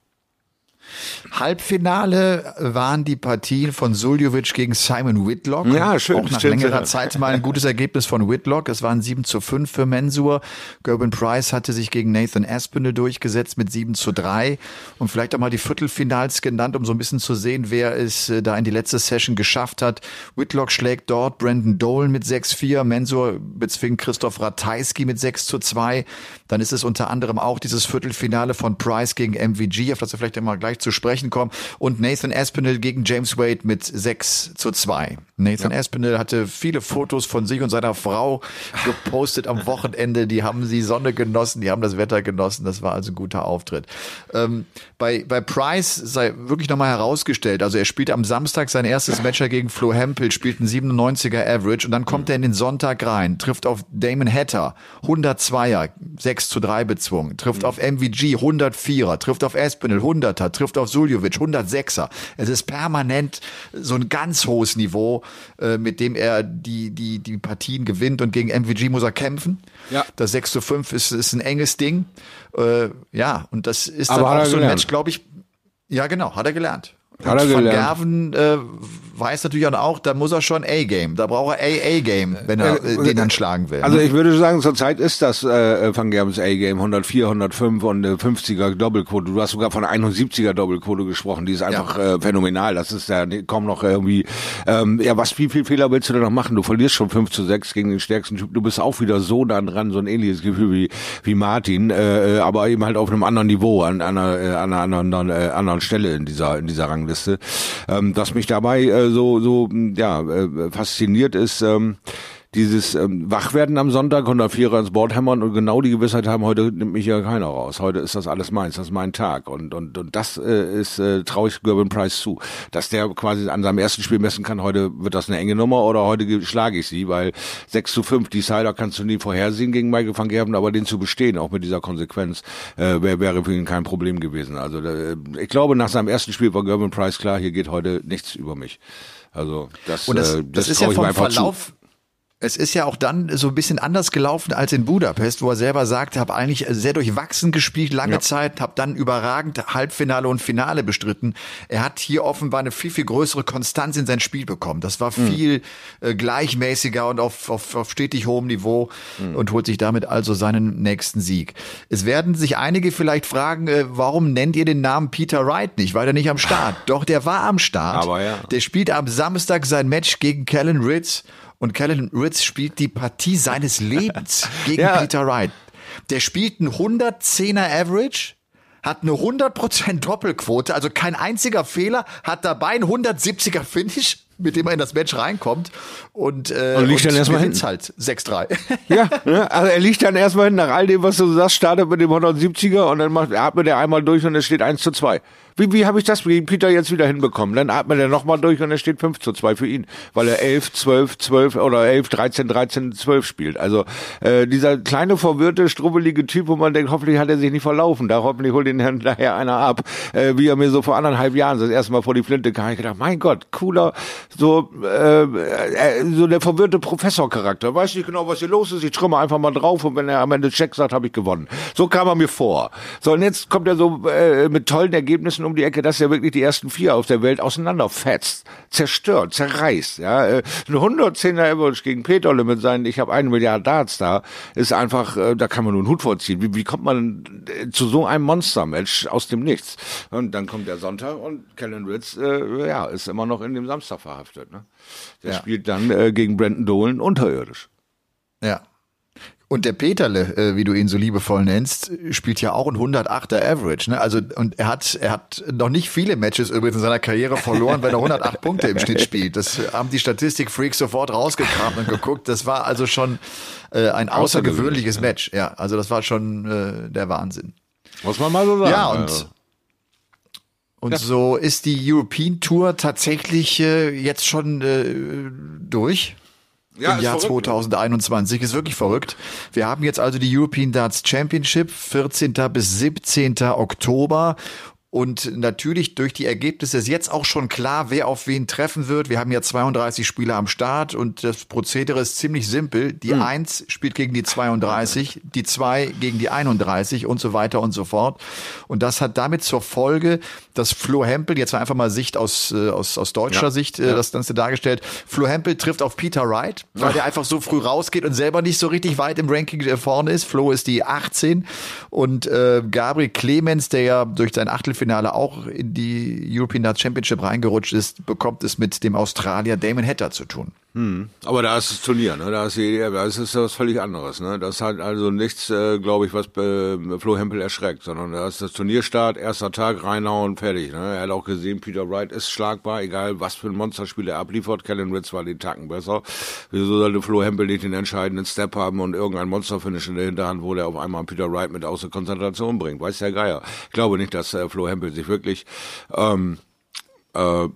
Halbfinale waren die Partien von Suljovic gegen Simon Whitlock. Ja, schön. Auch nach schön, längerer Zeit mal ein gutes Ergebnis von Whitlock. Es waren 7 zu 5 für Mensur. Gerben Price hatte sich gegen Nathan Aspinall durchgesetzt mit 7 zu 3. Und vielleicht auch mal die Viertelfinals genannt, um so ein bisschen zu sehen, wer es äh, da in die letzte Session geschafft hat. Whitlock schlägt dort Brandon Dolan mit 6-4. Mensur bezwingt Christoph Ratajski mit 6 zu 2. Dann ist es unter anderem auch dieses Viertelfinale von Price gegen MVG, auf das wir vielleicht immer gleich zu sprechen kommen. Und Nathan Aspinall gegen James Wade mit 6 zu 2. Nathan ja. Aspinall hatte viele Fotos von sich und seiner Frau gepostet am Wochenende. Die haben die Sonne genossen, die haben das Wetter genossen. Das war also ein guter Auftritt. Ähm, bei, bei Price sei wirklich nochmal herausgestellt, also er spielt am Samstag sein erstes Matcher gegen Flo Hempel, spielt einen 97er Average und dann kommt er in den Sonntag rein, trifft auf Damon Hatter, 102er, 6 zu 3 bezwungen, trifft auf MVG, 104er, trifft auf Aspinall, 100er, trifft auf Suljovic, 106er. Es ist permanent so ein ganz hohes Niveau, äh, mit dem er die, die, die Partien gewinnt und gegen MVG muss er kämpfen. Ja. Das 6 zu 5 ist, ist ein enges Ding. Äh, ja, und das ist Aber dann auch so ein Match, glaube ich. Ja, genau, hat er gelernt. Hat er Van. Gerven äh, weiß natürlich auch, da muss er schon A-Game. Da braucht er AA-Game, wenn er äh, den dann schlagen will. Also ne? ich würde sagen, zurzeit ist das äh, Van Gerbens A-Game 104, 105 und eine 50er Doppelquote. Du hast sogar von einer 71er Doppelquote gesprochen. Die ist einfach ja. äh, phänomenal. Das ist ja kaum noch irgendwie. Ähm, ja, was wie viel Fehler willst du denn noch machen? Du verlierst schon 5 zu 6 gegen den stärksten Typ. Du bist auch wieder so dann dran, so ein ähnliches Gefühl wie wie Martin, äh, aber eben halt auf einem anderen Niveau, an einer, äh, an einer anderen, äh, anderen Stelle in dieser in dieser Rangliste ähm, was mich dabei äh, so so ja äh, fasziniert ist. Ähm, dieses ähm, Wachwerden am Sonntag, 104er ins Board hämmern und genau die Gewissheit haben, heute nimmt mich ja keiner raus. Heute ist das alles meins, das ist mein Tag. Und, und, und das äh, ist, äh, traue ich Gerben Price zu. Dass der quasi an seinem ersten Spiel messen kann, heute wird das eine enge Nummer oder heute schlage ich sie, weil 6 zu 5, die Sider kannst du nie vorhersehen gegen Michael van Gerben, aber den zu bestehen, auch mit dieser Konsequenz, äh, wäre wär für ihn kein Problem gewesen. Also äh, ich glaube, nach seinem ersten Spiel war Gerben Price klar, hier geht heute nichts über mich. Also das, und das, äh, das, das ist ja vom Verlauf, zu. Es ist ja auch dann so ein bisschen anders gelaufen als in Budapest, wo er selber sagte, habe eigentlich sehr durchwachsen gespielt, lange ja. Zeit, habe dann überragend Halbfinale und Finale bestritten. Er hat hier offenbar eine viel, viel größere Konstanz in sein Spiel bekommen. Das war mhm. viel mhm. äh, gleichmäßiger und auf, auf, auf stetig hohem Niveau mhm. und holt sich damit also seinen nächsten Sieg. Es werden sich einige vielleicht fragen, äh, warum nennt ihr den Namen Peter Wright nicht? War der nicht am Start? *laughs* Doch, der war am Start. Aber ja. Der spielt am Samstag sein Match gegen Kellen Ritz und Kellen Ritz spielt die Partie seines Lebens *laughs* gegen ja. Peter Wright. Der spielt einen 110er Average, hat eine 100% Doppelquote, also kein einziger Fehler, hat dabei ein 170er Finish, mit dem er in das Match reinkommt und, äh, und liegt und dann erstmal hin. halt 6-3. *laughs* ja, ne? also er liegt dann erstmal hin nach all dem, was du sagst, startet mit dem 170er und dann macht, atmet er einmal durch und es steht 1 zu 2. Wie, wie habe ich das gegen Peter jetzt wieder hinbekommen? Dann atmet er nochmal durch und es steht 5 zu 2 für ihn, weil er 11, 12, 12 oder 11, 13, 13, 12 spielt. Also äh, dieser kleine, verwirrte, strubbelige Typ, wo man denkt, hoffentlich hat er sich nicht verlaufen, da hoffentlich holt ihn *laughs* nachher einer ab, äh, wie er mir so vor anderthalb Jahren das erste Mal vor die Flinte kam. Ich gedacht, mein Gott, cooler, so, äh, äh, so der verwirrte Professorcharakter. Weiß nicht genau, was hier los ist, ich trümmer einfach mal drauf und wenn er am Ende Check sagt, habe ich gewonnen. So kam er mir vor. So, und jetzt kommt er so äh, mit tollen Ergebnissen um die Ecke, dass er wirklich die ersten vier auf der Welt auseinanderfetzt, zerstört, zerreißt. Ja, äh, ein 110er Average gegen Peterle mit seinen, ich habe eine Milliarde Darts da, ist einfach, äh, da kann man nur einen Hut vorziehen. Wie, wie kommt man äh, zu so einem Monster-Match aus dem Nichts? Und dann kommt der Sonntag und Kellen Ritz, äh, ja, ist immer noch in dem Samstag verhaftet. Ne? Der Ja. spielt dann äh, gegen Brandon Dolan unterirdisch. Ja. Und der Peterle, äh, wie du ihn so liebevoll nennst, spielt ja auch ein 108er Average. Ne? Also und er hat er hat noch nicht viele Matches übrigens in seiner Karriere verloren, wenn er 108 *laughs* Punkte im Schnitt spielt. Das haben die Statistikfreaks sofort rausgekramt und geguckt. Das war also schon äh, ein außergewöhnliches Match. Ja, also das war schon äh, der Wahnsinn. Muss man mal so sagen. Ja, und, Also, und so ist die European Tour tatsächlich äh, jetzt schon äh, durch. Ja, Im Jahr verrückt, ne? 2021 ist wirklich verrückt. Wir haben jetzt also die European Darts Championship 14. bis 17. Oktober. Und natürlich durch die Ergebnisse ist jetzt auch schon klar, wer auf wen treffen wird. Wir haben ja 32 Spieler am Start und das Prozedere ist ziemlich simpel. Die Hm. 1 spielt gegen die 32, die 2 gegen die 31 und so weiter und so fort. Und das hat damit zur Folge, dass Flo Hempel, jetzt einfach mal Sicht aus, äh, aus, aus deutscher Ja. Sicht, äh, das Ganze dargestellt, Flo Hempel trifft auf Peter Wright, weil der einfach so früh rausgeht und selber nicht so richtig weit im Ranking äh, vorne ist. Flo ist die 18 und äh, Gabriel Clemens, der ja durch sein Achtelfinale auch in die European Darts Championship reingerutscht ist, bekommt es mit dem Australier Damon Hatter zu tun. Aber da ist das Turnier, ne? Da ist die, da ist es was völlig anderes, ne? Das hat also nichts, äh, glaube ich, was äh, Flo Hempel erschreckt, sondern da ist das Turnierstart, erster Tag, reinhauen, fertig. Ne? Er hat auch gesehen, Peter Wright ist schlagbar, egal was für ein Monsterspiel er abliefert. Kellen Ritz war den Tacken besser. Wieso sollte Flo Hempel nicht den entscheidenden Step haben und irgendein Monsterfinish in der Hinterhand, wo der auf einmal Peter Wright mit außer Konzentration bringt? Weiß der Geier. Ich glaube nicht, dass äh, Flo Hempel sich wirklich ähm, äh,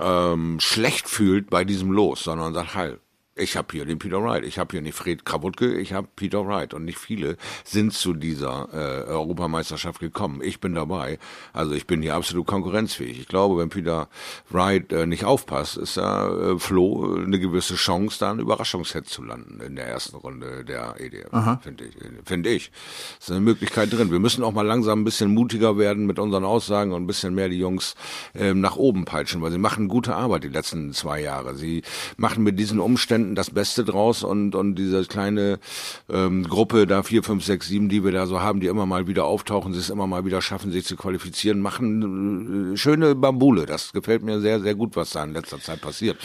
ähm, schlecht fühlt bei diesem Los, sondern sagt, halt, ich habe hier den Peter Wright, ich habe hier nicht Fred Krawutke, ich habe Peter Wright und nicht viele sind zu dieser äh, Europameisterschaft gekommen. Ich bin dabei, also ich bin hier absolut konkurrenzfähig. Ich glaube, wenn Peter Wright äh, nicht aufpasst, ist da äh, Flo eine gewisse Chance, da einen Überraschungshit zu landen in der ersten Runde der EDM, finde ich. Finde ich. Ist eine Möglichkeit drin. Wir müssen auch mal langsam ein bisschen mutiger werden mit unseren Aussagen und ein bisschen mehr die Jungs ähm, nach oben peitschen, weil sie machen gute Arbeit die letzten zwei Jahre. Sie machen mit diesen Umständen das Beste draus und, und diese kleine ähm, Gruppe da vier, fünf, sechs, sieben, die wir da so haben, die immer mal wieder auftauchen, sie es immer mal wieder schaffen, sich zu qualifizieren, machen äh, schöne Bambule. Das gefällt mir sehr, sehr gut, was da in letzter Zeit passiert.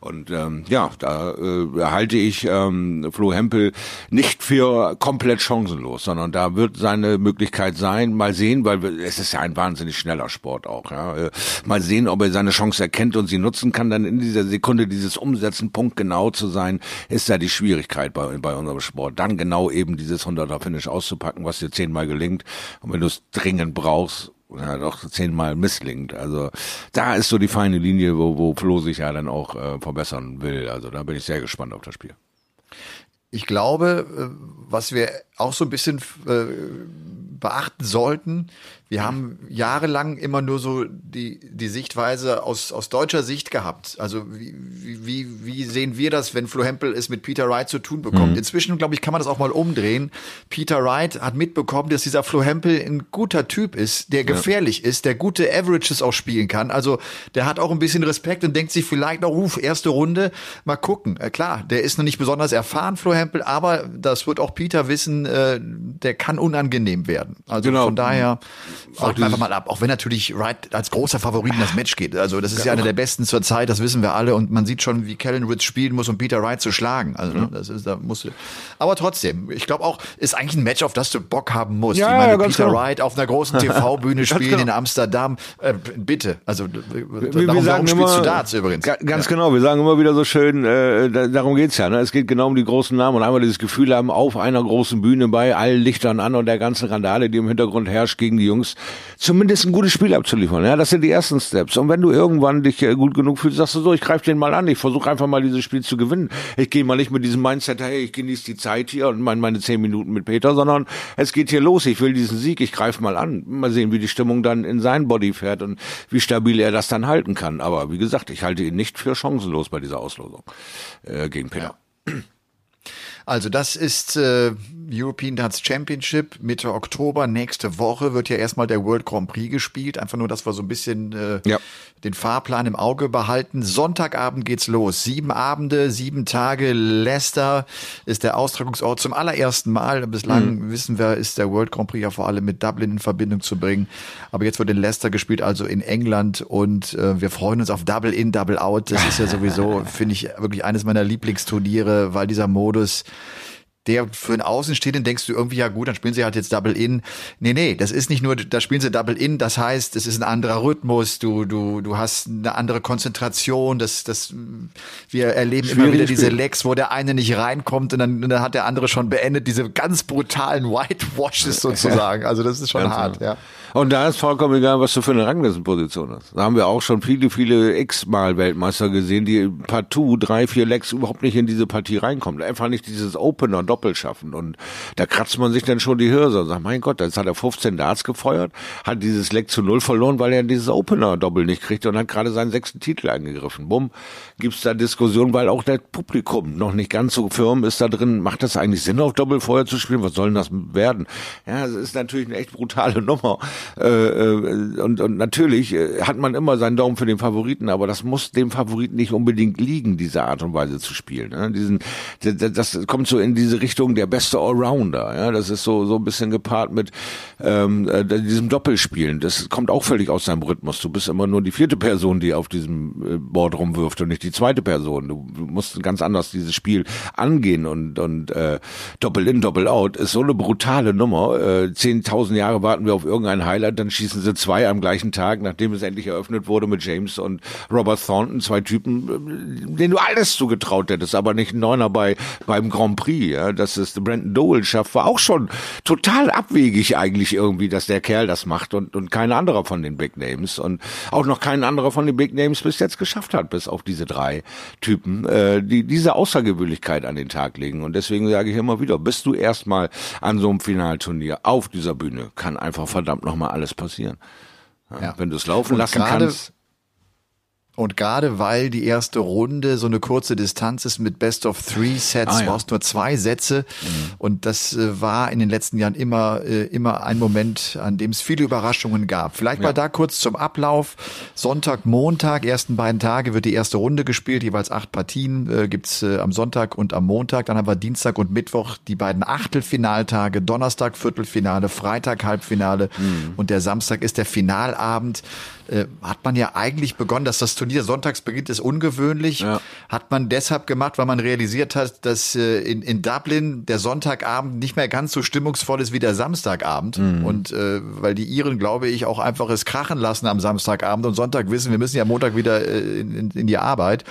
Und ähm, ja, da äh, halte ich ähm, Flo Hempel nicht für komplett chancenlos, sondern da wird seine Möglichkeit sein, mal sehen, weil es ist ja ein wahnsinnig schneller Sport auch, ja, äh, mal sehen, ob er seine Chance erkennt und sie nutzen kann, dann in dieser Sekunde dieses Umsetzen, punktgenau zu sein, ist ja die Schwierigkeit bei, bei unserem Sport. Dann genau eben dieses 100er Finish auszupacken, was dir zehnmal gelingt. Und wenn du es dringend brauchst, ja, doch zehnmal misslingt. Also da ist so die feine Linie, wo, wo Flo sich ja dann auch äh, verbessern will. Also da bin ich sehr gespannt auf das Spiel. Ich glaube, äh, was wir auch so ein bisschen äh, beachten sollten, wir haben jahrelang immer nur so die, die Sichtweise aus, aus deutscher Sicht gehabt. Also wie, wie, wie sehen wir das, wenn Flo Hempel es mit Peter Wright zu tun bekommt? Inzwischen, glaube ich, kann man das auch mal umdrehen. Peter Wright hat mitbekommen, dass dieser Flo Hempel ein guter Typ ist, der gefährlich ist, der gute Averages auch spielen kann. Also der hat auch ein bisschen Respekt und denkt sich vielleicht noch, ruf, erste Runde, mal gucken. Äh, klar, der ist noch nicht besonders erfahren, Flo Hempel, aber das wird auch Peter wissen, äh, der kann unangenehm werden. Also Genau. von daher warten wir einfach mal ab. Auch wenn natürlich Wright als großer Favorit in das Match geht. Also das ist ja einer der besten zur Zeit, das wissen wir alle. Und man sieht schon, wie Kellen Ritz spielen muss, um Peter Wright zu schlagen. Also ne, das ist, da musst du. Aber trotzdem, ich glaube auch, ist eigentlich ein Match, auf das du Bock haben musst. Ja, ich meine, ja, Peter genau. Wright auf einer großen *laughs* TV-Bühne spielen genau. in Amsterdam. Äh, bitte. Also Wir- darum, darum spielst du Darts übrigens. Ga- Ganz genau, wir sagen immer wieder so schön, äh, da, darum geht's ja. Ne? Es geht genau um die großen Namen und einmal dieses Gefühl haben, auf einer großen Bühne bei allen Lichtern an und der ganzen Randale, die im Hintergrund herrscht, gegen die Jungs ist, zumindest ein gutes Spiel abzuliefern. Ja, das sind die ersten Steps. Und wenn du irgendwann dich äh, gut genug fühlst, sagst du so, ich greife den mal an, ich versuche einfach mal dieses Spiel zu gewinnen. Ich gehe mal nicht mit diesem Mindset, hey, ich genieße die Zeit hier und meine, meine zehn Minuten mit Peter, sondern es geht hier los, ich will diesen Sieg, ich greife mal an. Mal sehen, wie die Stimmung dann in sein Body fährt und wie stabil er das dann halten kann. Aber wie gesagt, ich halte ihn nicht für chancenlos bei dieser Auslosung äh, gegen Peter. Ja. Also das ist äh, European Darts Championship Mitte Oktober. Nächste Woche wird ja erstmal der World Grand Prix gespielt. Einfach nur, dass wir so ein bisschen äh, ja. den Fahrplan im Auge behalten. Sonntagabend geht's los. Sieben Abende, sieben Tage. Leicester ist der Austragungsort zum allerersten Mal. Bislang mhm. wissen wir, ist der World Grand Prix ja vor allem mit Dublin in Verbindung zu bringen. Aber jetzt wird in Leicester gespielt, also in England. Und äh, wir freuen uns auf Double In, Double Out. Das ist ja sowieso, *laughs* finde ich, wirklich eines meiner Lieblingsturniere, weil dieser Modus der für einen Außenstehenden denkst du irgendwie, ja gut, dann spielen sie halt jetzt Double In. Nee, nee, das ist nicht nur, da spielen sie Double In, das heißt, es ist ein anderer Rhythmus, du, du, du hast eine andere Konzentration, das, das, wir erleben Schwierig immer wieder diese Lecks, wo der eine nicht reinkommt und dann, dann hat der andere schon beendet, diese ganz brutalen Whitewashes *laughs* sozusagen. Also das ist schon ganz hart, genau. ja. Und da ist vollkommen egal, was du für eine Ranglistenposition hast. Da haben wir auch schon viele, viele X-Mal Weltmeister gesehen, die partout drei, vier Lecks überhaupt nicht in diese Partie reinkommen. Einfach nicht dieses Opener Doppel schaffen. Und da kratzt man sich dann schon die Hirse und sagt, mein Gott, jetzt hat er 15 Darts gefeuert, hat dieses Leck zu null verloren, weil er dieses Opener Doppel nicht kriegt und hat gerade seinen sechsten Titel eingegriffen. Bumm, gibt's da Diskussion, weil auch der Publikum noch nicht ganz so firm ist da drin. Macht das eigentlich Sinn, auf Doppelfeuer zu spielen? Was soll denn das werden? Ja, es ist natürlich eine echt brutale *laughs* Nummer. Äh, äh, und, und natürlich äh, hat man immer seinen Daumen für den Favoriten, aber das muss dem Favoriten nicht unbedingt liegen, diese Art und Weise zu spielen. Ne? Diesen, das kommt so in diese Richtung der beste Allrounder. Ja, das ist so so ein bisschen gepaart mit ähm, diesem Doppelspielen. Das kommt auch völlig aus seinem Rhythmus. Du bist immer nur die vierte Person, die auf diesem Board rumwirft und nicht die zweite Person. Du, musst ganz anders dieses Spiel angehen und und äh, Doppel in Doppel out ist so eine brutale Nummer. Äh, Zehntausend Jahre warten wir auf irgendein Highlight, dann schießen sie zwei am gleichen Tag, nachdem es endlich eröffnet wurde mit James und Robert Thornton, zwei Typen, denen du alles zugetraut hättest, aber nicht ein Neuner bei beim Grand Prix. Ja, dass es Brandon Dole schafft, war auch schon total abwegig eigentlich irgendwie, dass der Kerl das macht und und kein anderer von den Big Names und auch noch kein anderer von den Big Names bis jetzt geschafft hat, bis auf diese drei Typen, äh, die diese Außergewöhnlichkeit an den Tag legen. Und deswegen sage ich immer wieder, bist du erstmal an so einem Finalturnier auf dieser Bühne, kann einfach verdammt nochmal alles passieren. Ja, ja. Wenn du es laufen lassen kannst. Und gerade weil die erste Runde so eine kurze Distanz ist mit Best of Three Sets, ah, ja. brauchst nur zwei Sätze. Mhm. Und das äh, war in den letzten Jahren immer, äh, immer ein Moment, an dem es viele Überraschungen gab. Vielleicht ja. mal da kurz zum Ablauf. Sonntag, Montag, ersten beiden Tage wird die erste Runde gespielt, jeweils acht Partien äh, gibt's äh, am Sonntag und am Montag. Dann haben wir Dienstag und Mittwoch die beiden Achtelfinaltage, Donnerstag Viertelfinale, Freitag Halbfinale mhm. und der Samstag ist der Finalabend. Äh, hat man ja eigentlich begonnen, dass das Turnier sonntags beginnt, ist ungewöhnlich. Ja. Hat man deshalb gemacht, weil man realisiert hat, dass äh, in, in Dublin der Sonntagabend nicht mehr ganz so stimmungsvoll ist wie der Samstagabend. Mhm. Und äh, weil die Iren, glaube ich, auch einfach es krachen lassen am Samstagabend und Sonntag wissen, wir müssen ja Montag wieder äh, in, in die Arbeit.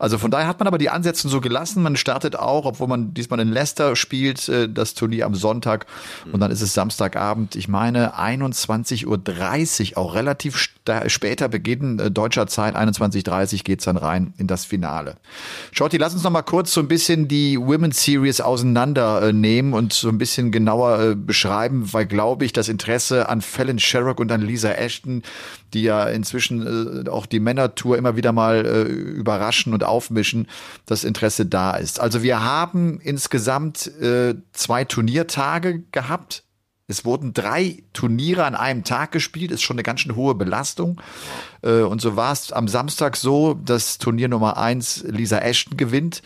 Also von daher hat man aber die Ansätze so gelassen. Man startet auch, obwohl man diesmal in Leicester spielt, äh, das Turnier am Sonntag. Und dann ist es Samstagabend, ich meine 21.30 Uhr, auch relativ später beginnen, äh, deutscher Zeit, 21.30 geht's dann rein in das Finale. Shorty, lass uns noch mal kurz so ein bisschen die Women's Series auseinandernehmen äh, und so ein bisschen genauer äh, beschreiben, weil, glaube ich, das Interesse an Fallon Sherrock und an Lisa Ashton, die ja inzwischen auch die Männertour immer wieder mal überraschen und aufmischen, das Interesse da ist. Also wir haben insgesamt zwei Turniertage gehabt es wurden drei Turniere an einem Tag gespielt, ist schon eine ganz schön hohe Belastung. Äh, und so war es am Samstag so, dass Turnier Nummer eins Lisa Ashton gewinnt.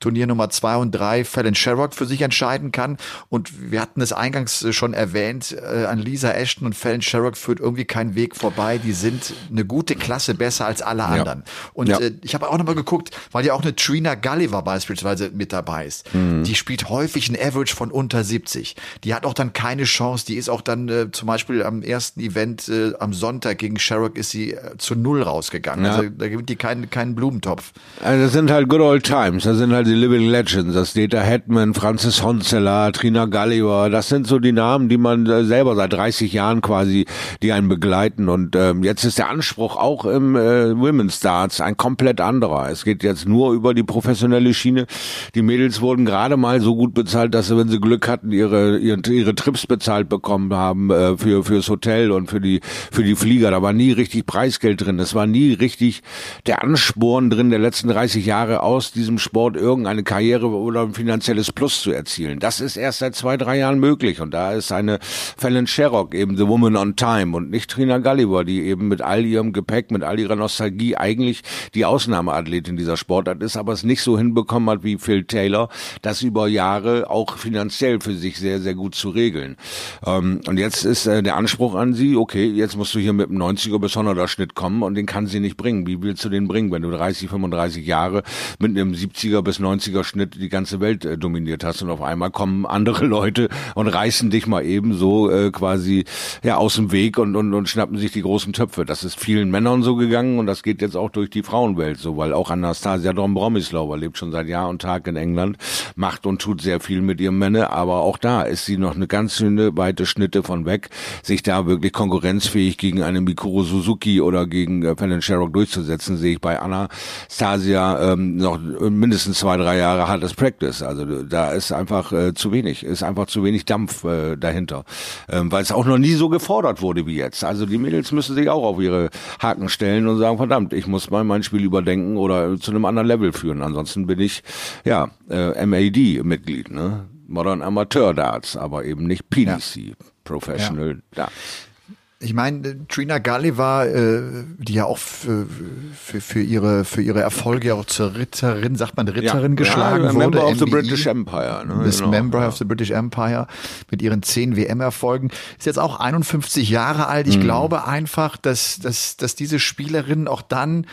Turnier Nummer zwei und drei Fallon Sherrock für sich entscheiden kann. Und wir hatten es eingangs äh, schon erwähnt, äh, an Lisa Ashton und Fallon Sherrock führt irgendwie kein Weg vorbei. Die sind eine gute Klasse besser als alle anderen. Ja. Und ja. äh, ich habe auch nochmal geguckt, weil ja auch eine Trina Gulliver beispielsweise mit dabei ist. Mhm. Die spielt häufig ein Average von unter 70. Die hat auch dann keine Chance. Die ist auch dann äh, zum Beispiel am ersten Event äh, am Sonntag gegen Sherrock ist sie äh, zu null rausgegangen. Ja. Also da gibt die keinen keinen Blumentopf. Also das sind halt good old times. Das sind halt quasi Living Legends. Das Data Hetman, Francis Honzeler, Trina Gulliver, das sind so die Namen, die man äh, selber seit 30 Jahren quasi, die einen begleiten. Und ähm, jetzt ist der Anspruch auch im äh, Women's Darts ein komplett anderer. Es geht jetzt nur über die professionelle Schiene. Die Mädels wurden gerade mal so gut bezahlt, dass sie, wenn sie Glück hatten, ihre ihre, ihre Trips bezahlt bekommen haben äh, für fürs Hotel und für die für die Flieger. Da war nie richtig Preisgeld drin. Es war nie richtig der Ansporn drin der letzten 30 Jahre aus diesem Sport irgendeine Karriere oder ein finanzielles Plus zu erzielen. Das ist erst seit zwei drei Jahren möglich und da ist eine Fallon Sherrock eben the woman on time und nicht Trina Gulliver, die eben mit all ihrem Gepäck, mit all ihrer Nostalgie eigentlich die Ausnahmeathletin dieser Sportart ist, aber es nicht so hinbekommen hat wie Phil Taylor, das über Jahre auch finanziell für sich sehr, sehr gut zu regeln. Ähm, und jetzt ist äh, der Anspruch an sie, okay, jetzt musst du hier mit einem 90er bis 100er Schnitt kommen und den kann sie nicht bringen. Wie willst du den bringen, wenn du 30, 35 Jahre mit einem 70er bis 90er Schnitt die ganze Welt äh, dominiert hast und auf einmal kommen andere *laughs* Leute und reißen dich mal eben so äh, quasi ja aus dem Weg und, und, und schnappen sich die großen Töpfe. Das ist vielen Männern so gegangen und das geht jetzt auch durch die Frauenwelt so, weil auch Anastasia Dombromislova lebt schon seit Jahr und Tag in England, macht und tut sehr viel mit ihrem Männer, aber auch da ist sie noch eine ganz schöne weite Schnitte von weg, sich da wirklich konkurrenzfähig gegen eine Mikuro Suzuki oder gegen äh, Fallon Sherrock durchzusetzen, sehe ich bei Anastasia ähm, noch mindestens zwei, drei Jahre hartes Practice. Also da ist einfach äh, zu wenig, ist einfach zu wenig Dampf äh, dahinter, ähm, weil es auch noch nie so gefordert wurde wie jetzt. Also die Mädels müssen sich auch auf ihre Haken stellen und sagen, verdammt, ich muss mal mein Spiel überdenken oder zu einem anderen Level führen. Ansonsten bin ich ja äh, MAD-Mitglied, ne? Modern Amateur Darts, aber eben nicht PDC, ja. Professional ja. Darts. Ich meine, Trina Gulliver, äh, die ja auch für, für, für, ihre, für ihre Erfolge auch zur Ritterin, sagt man Ritterin ja, geschlagen ja, wurde. Member of the British Empire. Ne? Bis genau, Member of the British Empire mit ihren zehn WM-Erfolgen. Ist jetzt auch 51 Jahre alt. Ich mhm. glaube einfach, dass, dass, dass diese Spielerin auch dann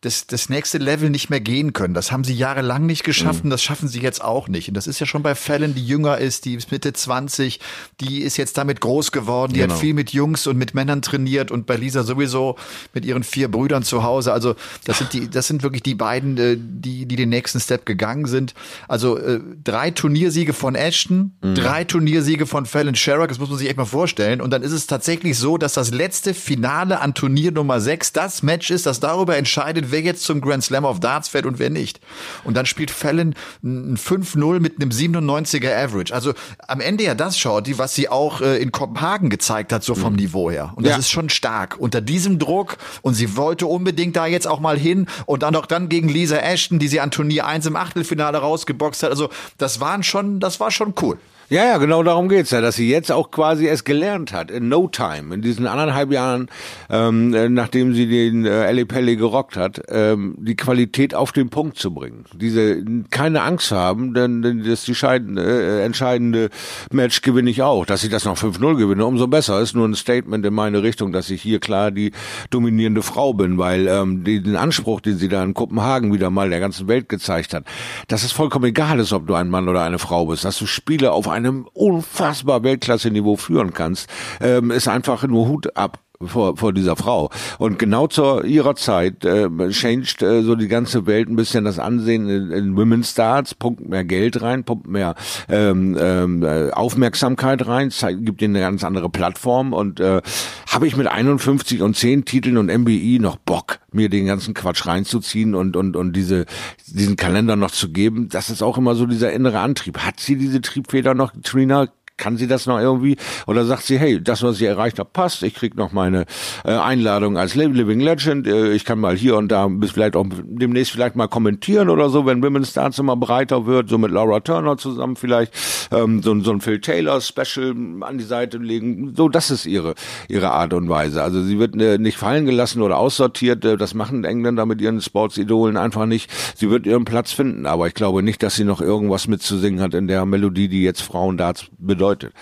das, das nächste Level nicht mehr gehen können. Das haben sie jahrelang nicht geschafft mhm. und das schaffen sie jetzt auch nicht. Und das ist ja schon bei Fällen, die jünger ist, die ist Mitte 20, die ist jetzt damit groß geworden, die genau. hat viel mit Jungs und mit Männern trainiert und bei Lisa sowieso mit ihren vier Brüdern zu Hause. Also das sind die, das sind wirklich die beiden, äh, die, die den nächsten Step gegangen sind. Also äh, drei Turniersiege von Ashton, mhm. drei Turniersiege von Fallon Sherrock, das muss man sich echt mal vorstellen. Und dann ist es tatsächlich so, dass das letzte Finale an Turnier Nummer 6 das Match ist, das darüber entscheidet, wer jetzt zum Grand Slam of Darts fährt und wer nicht. Und dann spielt Fallon ein 5-0 mit einem 97er Average. Also am Ende ja das schaut, die, was sie auch äh, in Kopenhagen gezeigt hat, so vom mhm. Niveau her. Und das ja. ist schon stark. Unter diesem Druck und sie wollte unbedingt da jetzt auch mal hin und dann auch dann gegen Lisa Ashton, die sie an Turnier 1 im Achtelfinale rausgeboxt hat. Also das waren schon, das war schon cool. Ja, ja, genau darum geht's ja, dass sie jetzt auch quasi es gelernt hat, in no time, in diesen anderthalb Jahren, ähm, äh, nachdem sie den äh, Ellie Pelli gerockt hat, ähm, die Qualität auf den Punkt zu bringen. Diese keine Angst haben, denn, denn das die scheidende, äh, entscheidende Match gewinne ich auch. Dass ich das noch 5-0 gewinne, umso besser. Ist nur ein Statement in meine Richtung, dass ich hier klar die dominierende Frau bin, weil ähm, den Anspruch, den sie da in Kopenhagen wieder mal der ganzen Welt gezeigt hat, dass es vollkommen egal ist, ob du ein Mann oder eine Frau bist, dass du Spiele auf einem unfassbar Weltklasse-Niveau führen kannst, ähm, ist einfach nur Hut ab vor, vor dieser Frau. Und genau zu ihrer Zeit äh, changed äh, so die ganze Welt ein bisschen das Ansehen in, in Women's Starts, pumpt mehr Geld rein, pumpt mehr ähm, ähm, äh, Aufmerksamkeit rein, zeigt, gibt ihnen eine ganz andere Plattform und äh, habe ich mit 51 und 10 Titeln und MBI noch Bock, mir den ganzen Quatsch reinzuziehen und, und, und diese, diesen Kalender noch zu geben. Das ist auch immer so dieser innere Antrieb. Hat sie diese Triebfeder noch, Trina? Kann sie das noch irgendwie? Oder sagt sie, hey, das, was ich erreicht habe, passt. Ich krieg noch meine äh, Einladung als Living Legend. Äh, ich kann mal hier und da bis vielleicht auch demnächst vielleicht mal kommentieren oder so, wenn Women's Dance immer breiter wird, so mit Laura Turner zusammen vielleicht ähm, so, so ein Phil Taylor Special an die Seite legen. So, das ist ihre ihre Art und Weise. Also sie wird äh, nicht fallen gelassen oder aussortiert. Äh, das machen Engländer mit ihren Sportsidolen einfach nicht. Sie wird ihren Platz finden, aber ich glaube nicht, dass sie noch irgendwas mitzusingen hat in der Melodie, die jetzt Frauen Darts bedeutet bedeutet.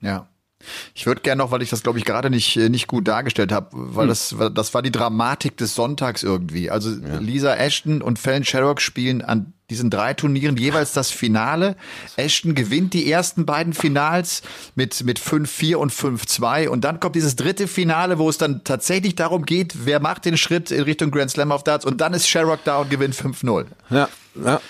Ja. Ich würde gerne noch, weil ich das glaube ich gerade nicht äh, nicht gut dargestellt habe, weil hm. das das war die Dramatik des Sonntags irgendwie. Also ja. Lisa Ashton und Fallon Sherrock spielen an diesen drei Turnieren jeweils das Finale. Ashton gewinnt die ersten beiden Finals mit, mit 5-4 und 5-2. Und dann kommt dieses dritte Finale, wo es dann tatsächlich darum geht, wer macht den Schritt in Richtung Grand Slam of Darts. Und dann ist Sherrock da und gewinnt 5-0. Ja, ja.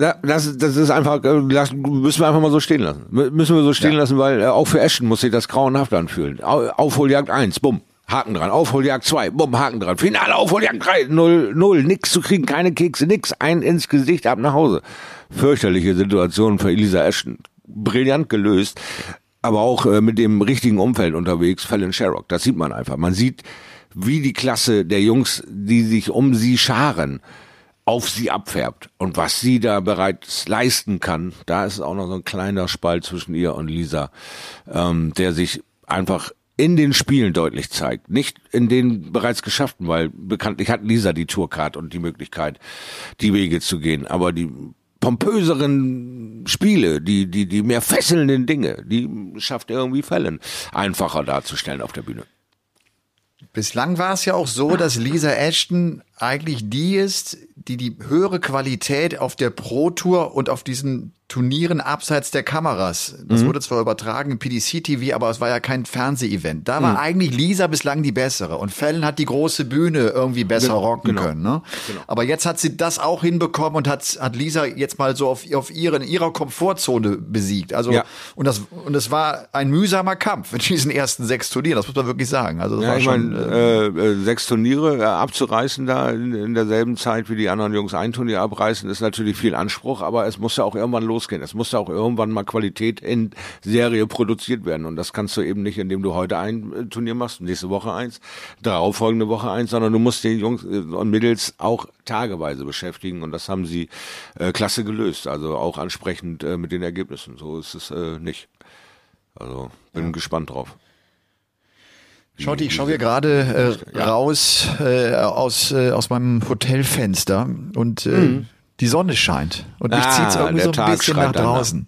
Ja, das, das ist einfach, äh, das müssen wir einfach mal so stehen lassen. Müssen wir so stehen ja. lassen, weil äh, auch für Ashton muss sich das grauenhaft anfühlen. Aufholjagd 1, bumm. Haken dran. Aufholjagd 2, bumm, Haken dran. Finale Aufholjagd 3, 0, 0, nix zu kriegen, keine Kekse, nix, ein ins Gesicht, ab nach Hause. Fürchterliche Situation für Elisa Ashton. Brillant gelöst, aber auch äh, mit dem richtigen Umfeld unterwegs, Fallon Sherrock. Das sieht man einfach. Man sieht, wie die Klasse der Jungs, die sich um sie scharen, auf sie abfärbt und was sie da bereits leisten kann, da ist auch noch so ein kleiner Spalt zwischen ihr und Lisa, ähm, der sich einfach in den Spielen deutlich zeigt. Nicht in den bereits geschafften, weil bekanntlich hat Lisa die Tourcard und die Möglichkeit, die Wege zu gehen. Aber die pompöseren Spiele, die, die, die mehr fesselnden Dinge, die schafft er irgendwie Fällen einfacher darzustellen auf der Bühne. Bislang war es ja auch so, dass Lisa Ashton eigentlich die ist, die die höhere Qualität auf der Pro Tour und auf diesen Turnieren abseits der Kameras. Das mhm. wurde zwar übertragen PDC-TV, aber es war ja kein Fernsehevent. Da war mhm. eigentlich Lisa bislang die bessere und Fallon hat die große Bühne irgendwie besser genau. rocken genau. können. Ne? Genau. Aber jetzt hat sie das auch hinbekommen und hat, hat Lisa jetzt mal so auf, auf ihren, ihrer Komfortzone besiegt. Also ja. und das und es war ein mühsamer Kampf in diesen ersten sechs Turnieren. Das muss man wirklich sagen. Also das ja, war ich schon mein, äh, äh, sechs Turniere äh, abzureißen da in, in derselben Zeit wie die anderen Jungs ein Turnier abreißen, ist natürlich viel Anspruch, aber es muss ja auch irgendwann los losgehen. Es muss auch irgendwann mal Qualität in Serie produziert werden. Und das kannst du eben nicht, indem du heute ein äh, Turnier machst, nächste Woche eins, darauffolgende Woche eins, sondern du musst den Jungs äh, und Mädels auch tageweise beschäftigen. Und das haben sie äh, klasse gelöst. Also auch ansprechend äh, mit den Ergebnissen. So ist es äh, nicht. Also bin ja. gespannt drauf. Schaut, ich schaue hier gerade äh, ja. raus äh, aus, äh, aus meinem Hotelfenster und äh, mhm die Sonne scheint und mich ah, zieht's irgendwie so ein Tag bisschen nach draußen.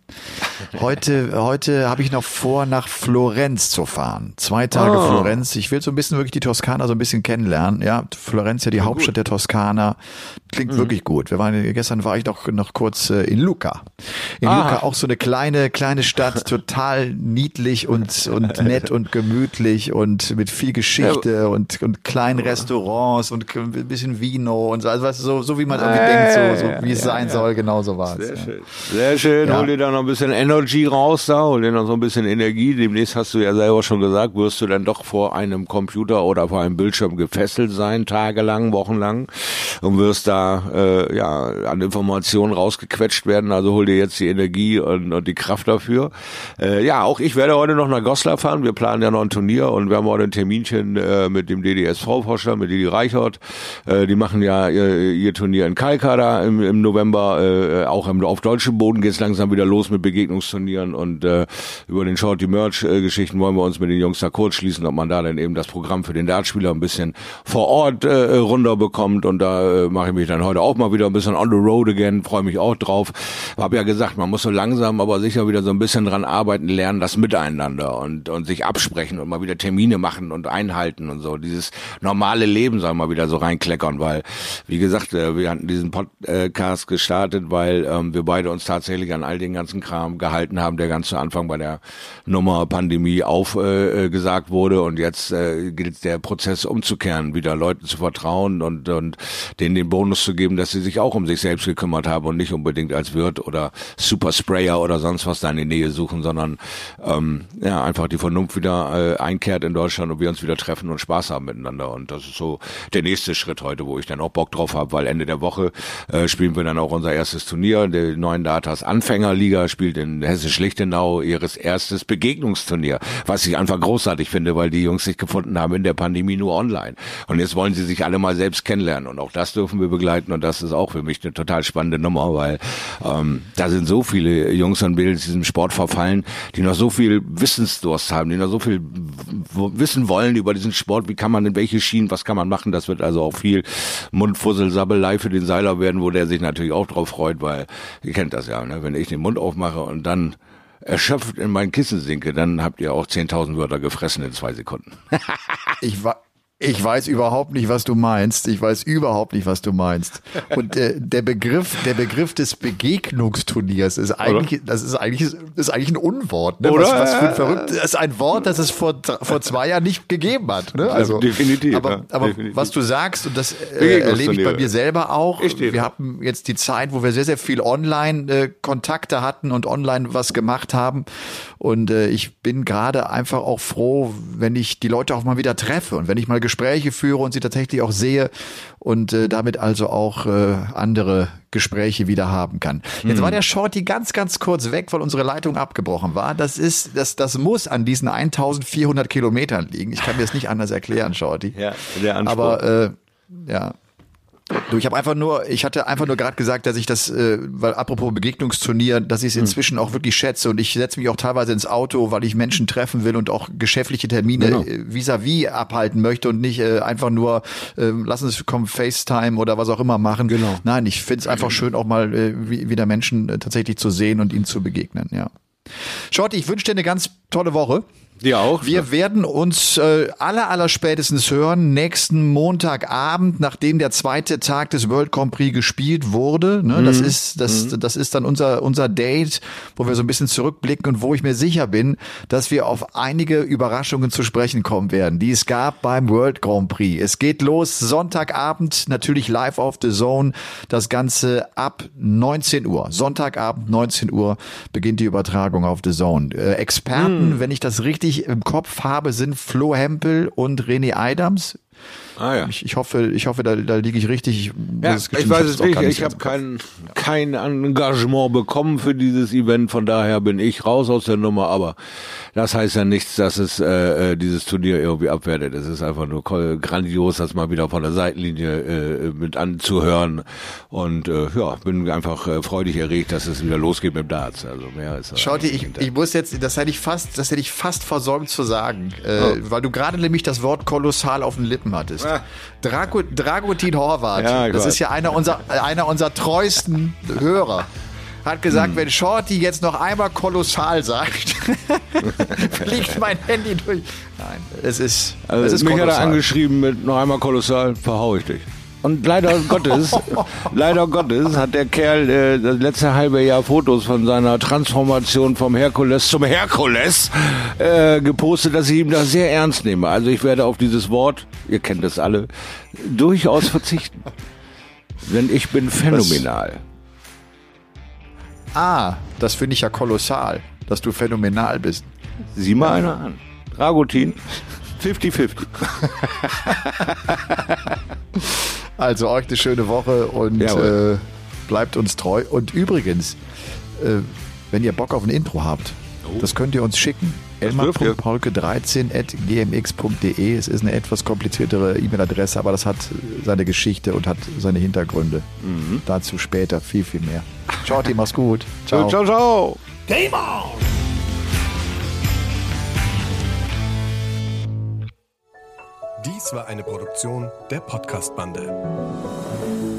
Heute, heute habe ich noch vor, nach Florenz zu fahren. Zwei Tage oh. Florenz. Ich will so ein bisschen wirklich die Toskana so ein bisschen kennenlernen. Ja, Florenz ja die ja, Hauptstadt gut. der Toskana. Klingt mhm. wirklich gut. Wir waren gestern war ich noch noch kurz äh, in Lucca. In Aha. Lucca auch so eine kleine kleine Stadt, *laughs* total niedlich und und nett und gemütlich und mit viel Geschichte ja. und und kleinen Restaurants und ein bisschen Vino und so also weißt du, so so wie man irgendwie äh, denkt so, so wie es sein soll, genau so war es. Sehr schön. Sehr schön. Hol dir da noch ein bisschen Energy raus da, hol dir noch so ein bisschen Energie. Demnächst hast du ja selber schon gesagt, wirst du dann doch vor einem Computer oder vor einem Bildschirm gefesselt sein, tagelang, wochenlang und wirst da äh, ja an Informationen rausgequetscht werden. Also hol dir jetzt die Energie und, und die Kraft dafür. Äh, ja, auch ich werde heute noch nach Goslar fahren. Wir planen ja noch ein Turnier und wir haben heute ein Terminchen äh, mit dem DDSV-Vorstand, mit Didi Reichert. Äh, die machen ja ihr, ihr Turnier in Kalkar da im, im November. Äh, auch im, auf deutschem Boden geht's langsam wieder los mit Begegnungsturnieren und äh, über den Shorty Merch äh, wollen wir uns mit den Jungs da kurz schließen, ob man da dann eben das Programm für den Dartspieler ein bisschen vor Ort äh, runterbekommt und da äh, mache ich mich dann heute auch mal wieder ein bisschen on the road again, freue mich auch drauf. Hab ja gesagt, man muss so langsam, aber sicher wieder so ein bisschen dran arbeiten, lernen das Miteinander und und sich absprechen und mal wieder Termine machen und einhalten und so. Dieses normale Leben soll mal wieder so reinkleckern, weil wie gesagt, äh, wir hatten diesen Podcast gestartet, weil ähm, wir beide uns tatsächlich an all den ganzen Kram gehalten haben, der ganz zu Anfang bei der Nummer Pandemie aufgesagt äh, wurde. Und jetzt äh, gilt der Prozess umzukehren, wieder Leuten zu vertrauen und und denen den Bonus zu geben, dass sie sich auch um sich selbst gekümmert haben und nicht unbedingt als Wirt oder Supersprayer oder sonst was da in die Nähe suchen, sondern ähm, ja einfach die Vernunft wieder äh, einkehrt in Deutschland und wir uns wieder treffen und Spaß haben miteinander. Und das ist so der nächste Schritt heute, wo ich dann auch Bock drauf habe, weil Ende der Woche äh, spielen wir dann auch unser erstes Turnier. Der neuen Datas Anfängerliga spielt in Hessisch-Lichtenau ihres erstes Begegnungsturnier, was ich einfach großartig finde, weil die Jungs sich gefunden haben in der Pandemie nur online. Und jetzt wollen sie sich alle mal selbst kennenlernen und auch das dürfen wir begleiten und das ist auch für mich eine total spannende Nummer, weil ähm, da sind so viele Jungs und Mädels diesem Sport verfallen, die noch so viel Wissensdurst haben, die noch so viel wissen wollen über diesen Sport, wie kann man in welche Schienen, was kann man machen, das wird also auch viel Mundfussel-Sabbelei für den Seiler werden, wo der sich natürlich auch drauf freut, weil ihr kennt das ja, ne? wenn ich den Mund aufmache und dann erschöpft in mein Kissen sinke, dann habt ihr auch 10.000 Wörter gefressen in zwei Sekunden. ich war Ich weiß überhaupt nicht, was du meinst. Ich weiß überhaupt nicht, was du meinst. Und äh, der Begriff, der Begriff des Begegnungsturniers ist eigentlich, das ist eigentlich, ist eigentlich ein Unwort. Ne? Oder? Was, was für ein verrückt, das ist ein Wort, das es vor, vor zwei Jahren nicht gegeben hat. Ne? Also, definitiv, Aber, aber definitiv. was du sagst, und das äh, erlebe ich bei mir selber auch. Wir hatten jetzt die Zeit, wo wir sehr, sehr viel online äh, Kontakte hatten und online was gemacht haben. Und äh, ich bin gerade einfach auch froh, wenn ich die Leute auch mal wieder treffe und wenn ich mal Gespräche führe und sie tatsächlich auch sehe und äh, damit also auch äh, andere Gespräche wieder haben kann. Jetzt war der Shorty ganz, ganz kurz weg, weil unsere Leitung abgebrochen war. Das ist, das, das muss an diesen 1400 Kilometern liegen. Ich kann mir das nicht anders erklären, Shorty. Ja, der Anspruch. Aber äh, ja. Du, ich habe einfach nur, ich hatte einfach nur gerade gesagt, dass ich das, äh, weil apropos Begegnungsturnier, dass ich es inzwischen auch wirklich schätze und ich setze mich auch teilweise ins Auto, weil ich Menschen treffen will und auch geschäftliche Termine Genau. äh, vis-à-vis abhalten möchte und nicht äh, einfach nur, äh, lass uns kommen FaceTime oder was auch immer machen. Genau. Nein, ich finde es einfach schön, auch mal äh, wie- wieder Menschen äh, tatsächlich zu sehen und ihnen zu begegnen. Ja. Shorty, ich wünsche dir eine ganz tolle Woche. Dir auch? Wir werden uns äh, aller, aller spätestens hören nächsten Montagabend, nachdem der zweite Tag des World Grand Prix gespielt wurde. Ne? Das ist das, das ist dann unser unser Date, wo wir so ein bisschen zurückblicken und wo ich mir sicher bin, dass wir auf einige Überraschungen zu sprechen kommen werden, die es gab beim World Grand Prix. Es geht los Sonntagabend, natürlich live auf The Zone. Das Ganze ab 19 Uhr. Sonntagabend 19 Uhr beginnt die Übertragung auf The Zone. Äh, Experten, wenn ich das richtig im Kopf habe, sind Flo Hempel und René Adams. Ah ja. Ich, ich hoffe, ich hoffe, da, da liege ich richtig. Ja, ich weiß es nicht. Ich habe kein, kein Engagement bekommen für dieses Event. Von daher bin ich raus aus der Nummer. Aber das heißt ja nichts, dass es äh, äh, dieses Turnier irgendwie abwertet. Es ist einfach nur grandios, das mal wieder von der Seitenlinie äh, mit anzuhören. Und äh, ja, bin einfach äh, freudig erregt, dass es wieder losgeht mit dem Darts. Also mehr ist Schaut ihr, eigentlich ich, ich muss jetzt, das hätte ich fast, das hätte ich fast versäumt zu sagen, äh, weil du gerade nämlich das Wort kolossal auf den Lippen hattest. Ah. Drago, Dragutin Horvath, Ja, das weiß. ist ja einer unserer, einer unserer treuesten Hörer. Hat Hm. gesagt, wenn Shorty jetzt noch einmal kolossal sagt, *laughs* fliegt mein Handy durch. Nein, es ist, es Also ist mich hat er kolossal. angeschrieben mit noch einmal kolossal, verhau ich dich. Und leider *laughs* Gottes, leider Gottes hat der Kerl äh, das letzte halbe Jahr Fotos von seiner Transformation vom Herkules zum Herkules äh, gepostet, dass ich ihm das sehr ernst nehme. Also ich werde auf dieses Wort, ihr kennt es alle, durchaus verzichten. Denn ich bin phänomenal. Ah, das finde ich ja kolossal, dass du phänomenal bist. Sieh mal einer an. Dragutin, 50-50. Also euch eine schöne Woche und äh, bleibt uns treu. Und übrigens, äh, wenn ihr Bock auf ein Intro habt, das könnt ihr uns schicken. Dürft ihr. elmar.polke13.gmx.de. Es ist eine etwas kompliziertere E-Mail-Adresse, aber das hat seine Geschichte und hat seine Hintergründe. Dazu später viel, viel mehr. Ciao, Team, mach's gut. *laughs* Ciao. ciao. ciao. Game on! Dies war eine Produktion der Podcast-Bande.